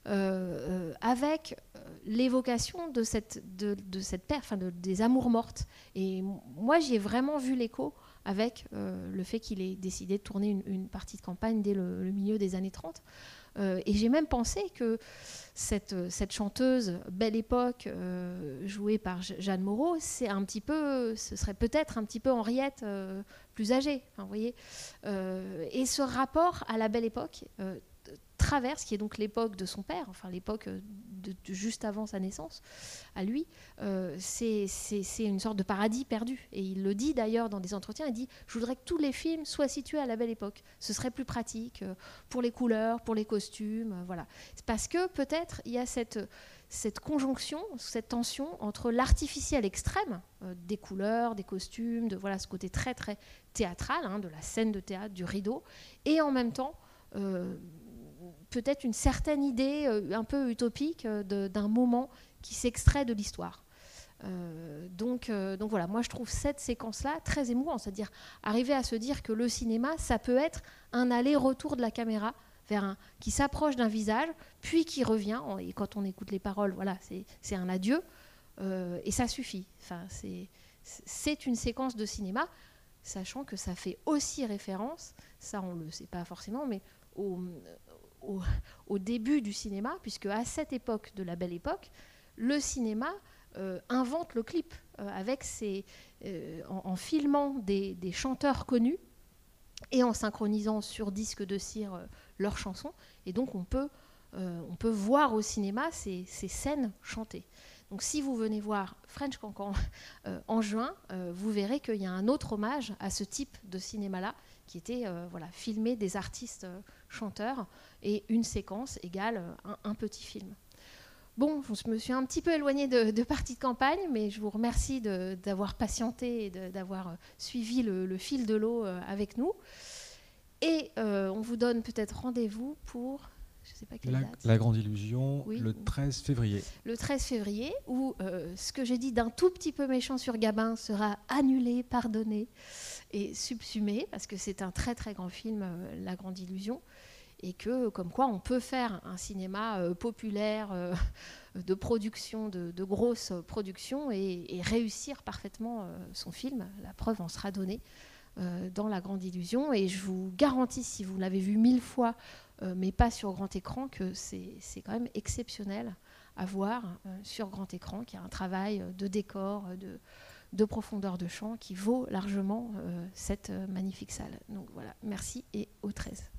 euh, avec l'évocation de cette, de, cette enfin des amours mortes. Et moi, j'y ai vraiment vu l'écho avec le fait qu'il ait décidé de tourner une, partie de campagne dès le milieu des années 30. Et j'ai même pensé que cette, chanteuse Belle Époque, euh, jouée par Jeanne Moreau, c'est un petit peu, ce serait peut-être un petit peu Henriette euh, plus âgée. Euh, et ce rapport à la Belle Époque traverse, qui est donc l'époque de son père, enfin l'époque de, juste avant sa naissance, à lui, euh, c'est une sorte de paradis perdu. Et il le dit d'ailleurs dans des entretiens, il dit, je voudrais que tous les films soient situés à la belle époque. Ce serait plus pratique euh, pour les couleurs, pour les costumes, euh, voilà. Parce que peut-être il y a cette cette conjonction, cette tension entre l'artificiel extrême des couleurs, des costumes, de voilà ce côté très très théâtral hein, de la scène de théâtre, du rideau, et en même temps peut-être une certaine idée euh, un peu utopique euh, d'un moment qui s'extrait de l'histoire. Euh, donc, donc voilà, moi je trouve cette séquence-là très émouvante, c'est-à-dire arriver à se dire que le cinéma, ça peut être un aller-retour de la caméra vers un qui s'approche d'un visage, puis qui revient. Et quand on écoute les paroles, voilà, c'est un adieu. et ça suffit. Enfin, c'est une séquence de cinéma, sachant que ça fait aussi référence, ça on ne le sait pas forcément, mais au, au, début du cinéma, puisque à cette époque de la belle époque, le cinéma invente le clip avec ses, en, filmant des, des, chanteurs connus et en synchronisant sur disque de cire leurs chansons. Et donc on peut, euh, on peut voir au cinéma ces, scènes chantées. Donc si vous venez voir French Cancan euh, en juin, euh, vous verrez qu'il y a un autre hommage à ce type de cinéma-là, qui était voilà, filmer des artistes chanteurs et une séquence égale un, petit film. Bon, je me suis un petit peu éloignée de, de partie de campagne, mais je vous remercie d'avoir patienté et d'avoir suivi le, fil de l'eau avec nous. Et on vous donne peut-être rendez-vous pour la, Grande Illusion, le 13 février. Le 13 février, où euh, ce que j'ai dit d'un tout petit peu méchant sur Gabin sera annulé, pardonné et subsumé, parce que c'est un très très grand film, euh, La Grande Illusion, et que comme quoi on peut faire un cinéma euh, populaire de production, de, grosses productions, et, réussir parfaitement son film. La preuve en sera donnée. dans La Grande Illusion. Et je vous garantis, si vous l'avez vu mille fois euh, mais pas sur grand écran, que c'est quand même exceptionnel à voir euh, sur grand écran, qu'il y a un travail de décor, de, de profondeur de champ qui vaut largement euh, cette magnifique salle. Donc voilà, merci et au 13.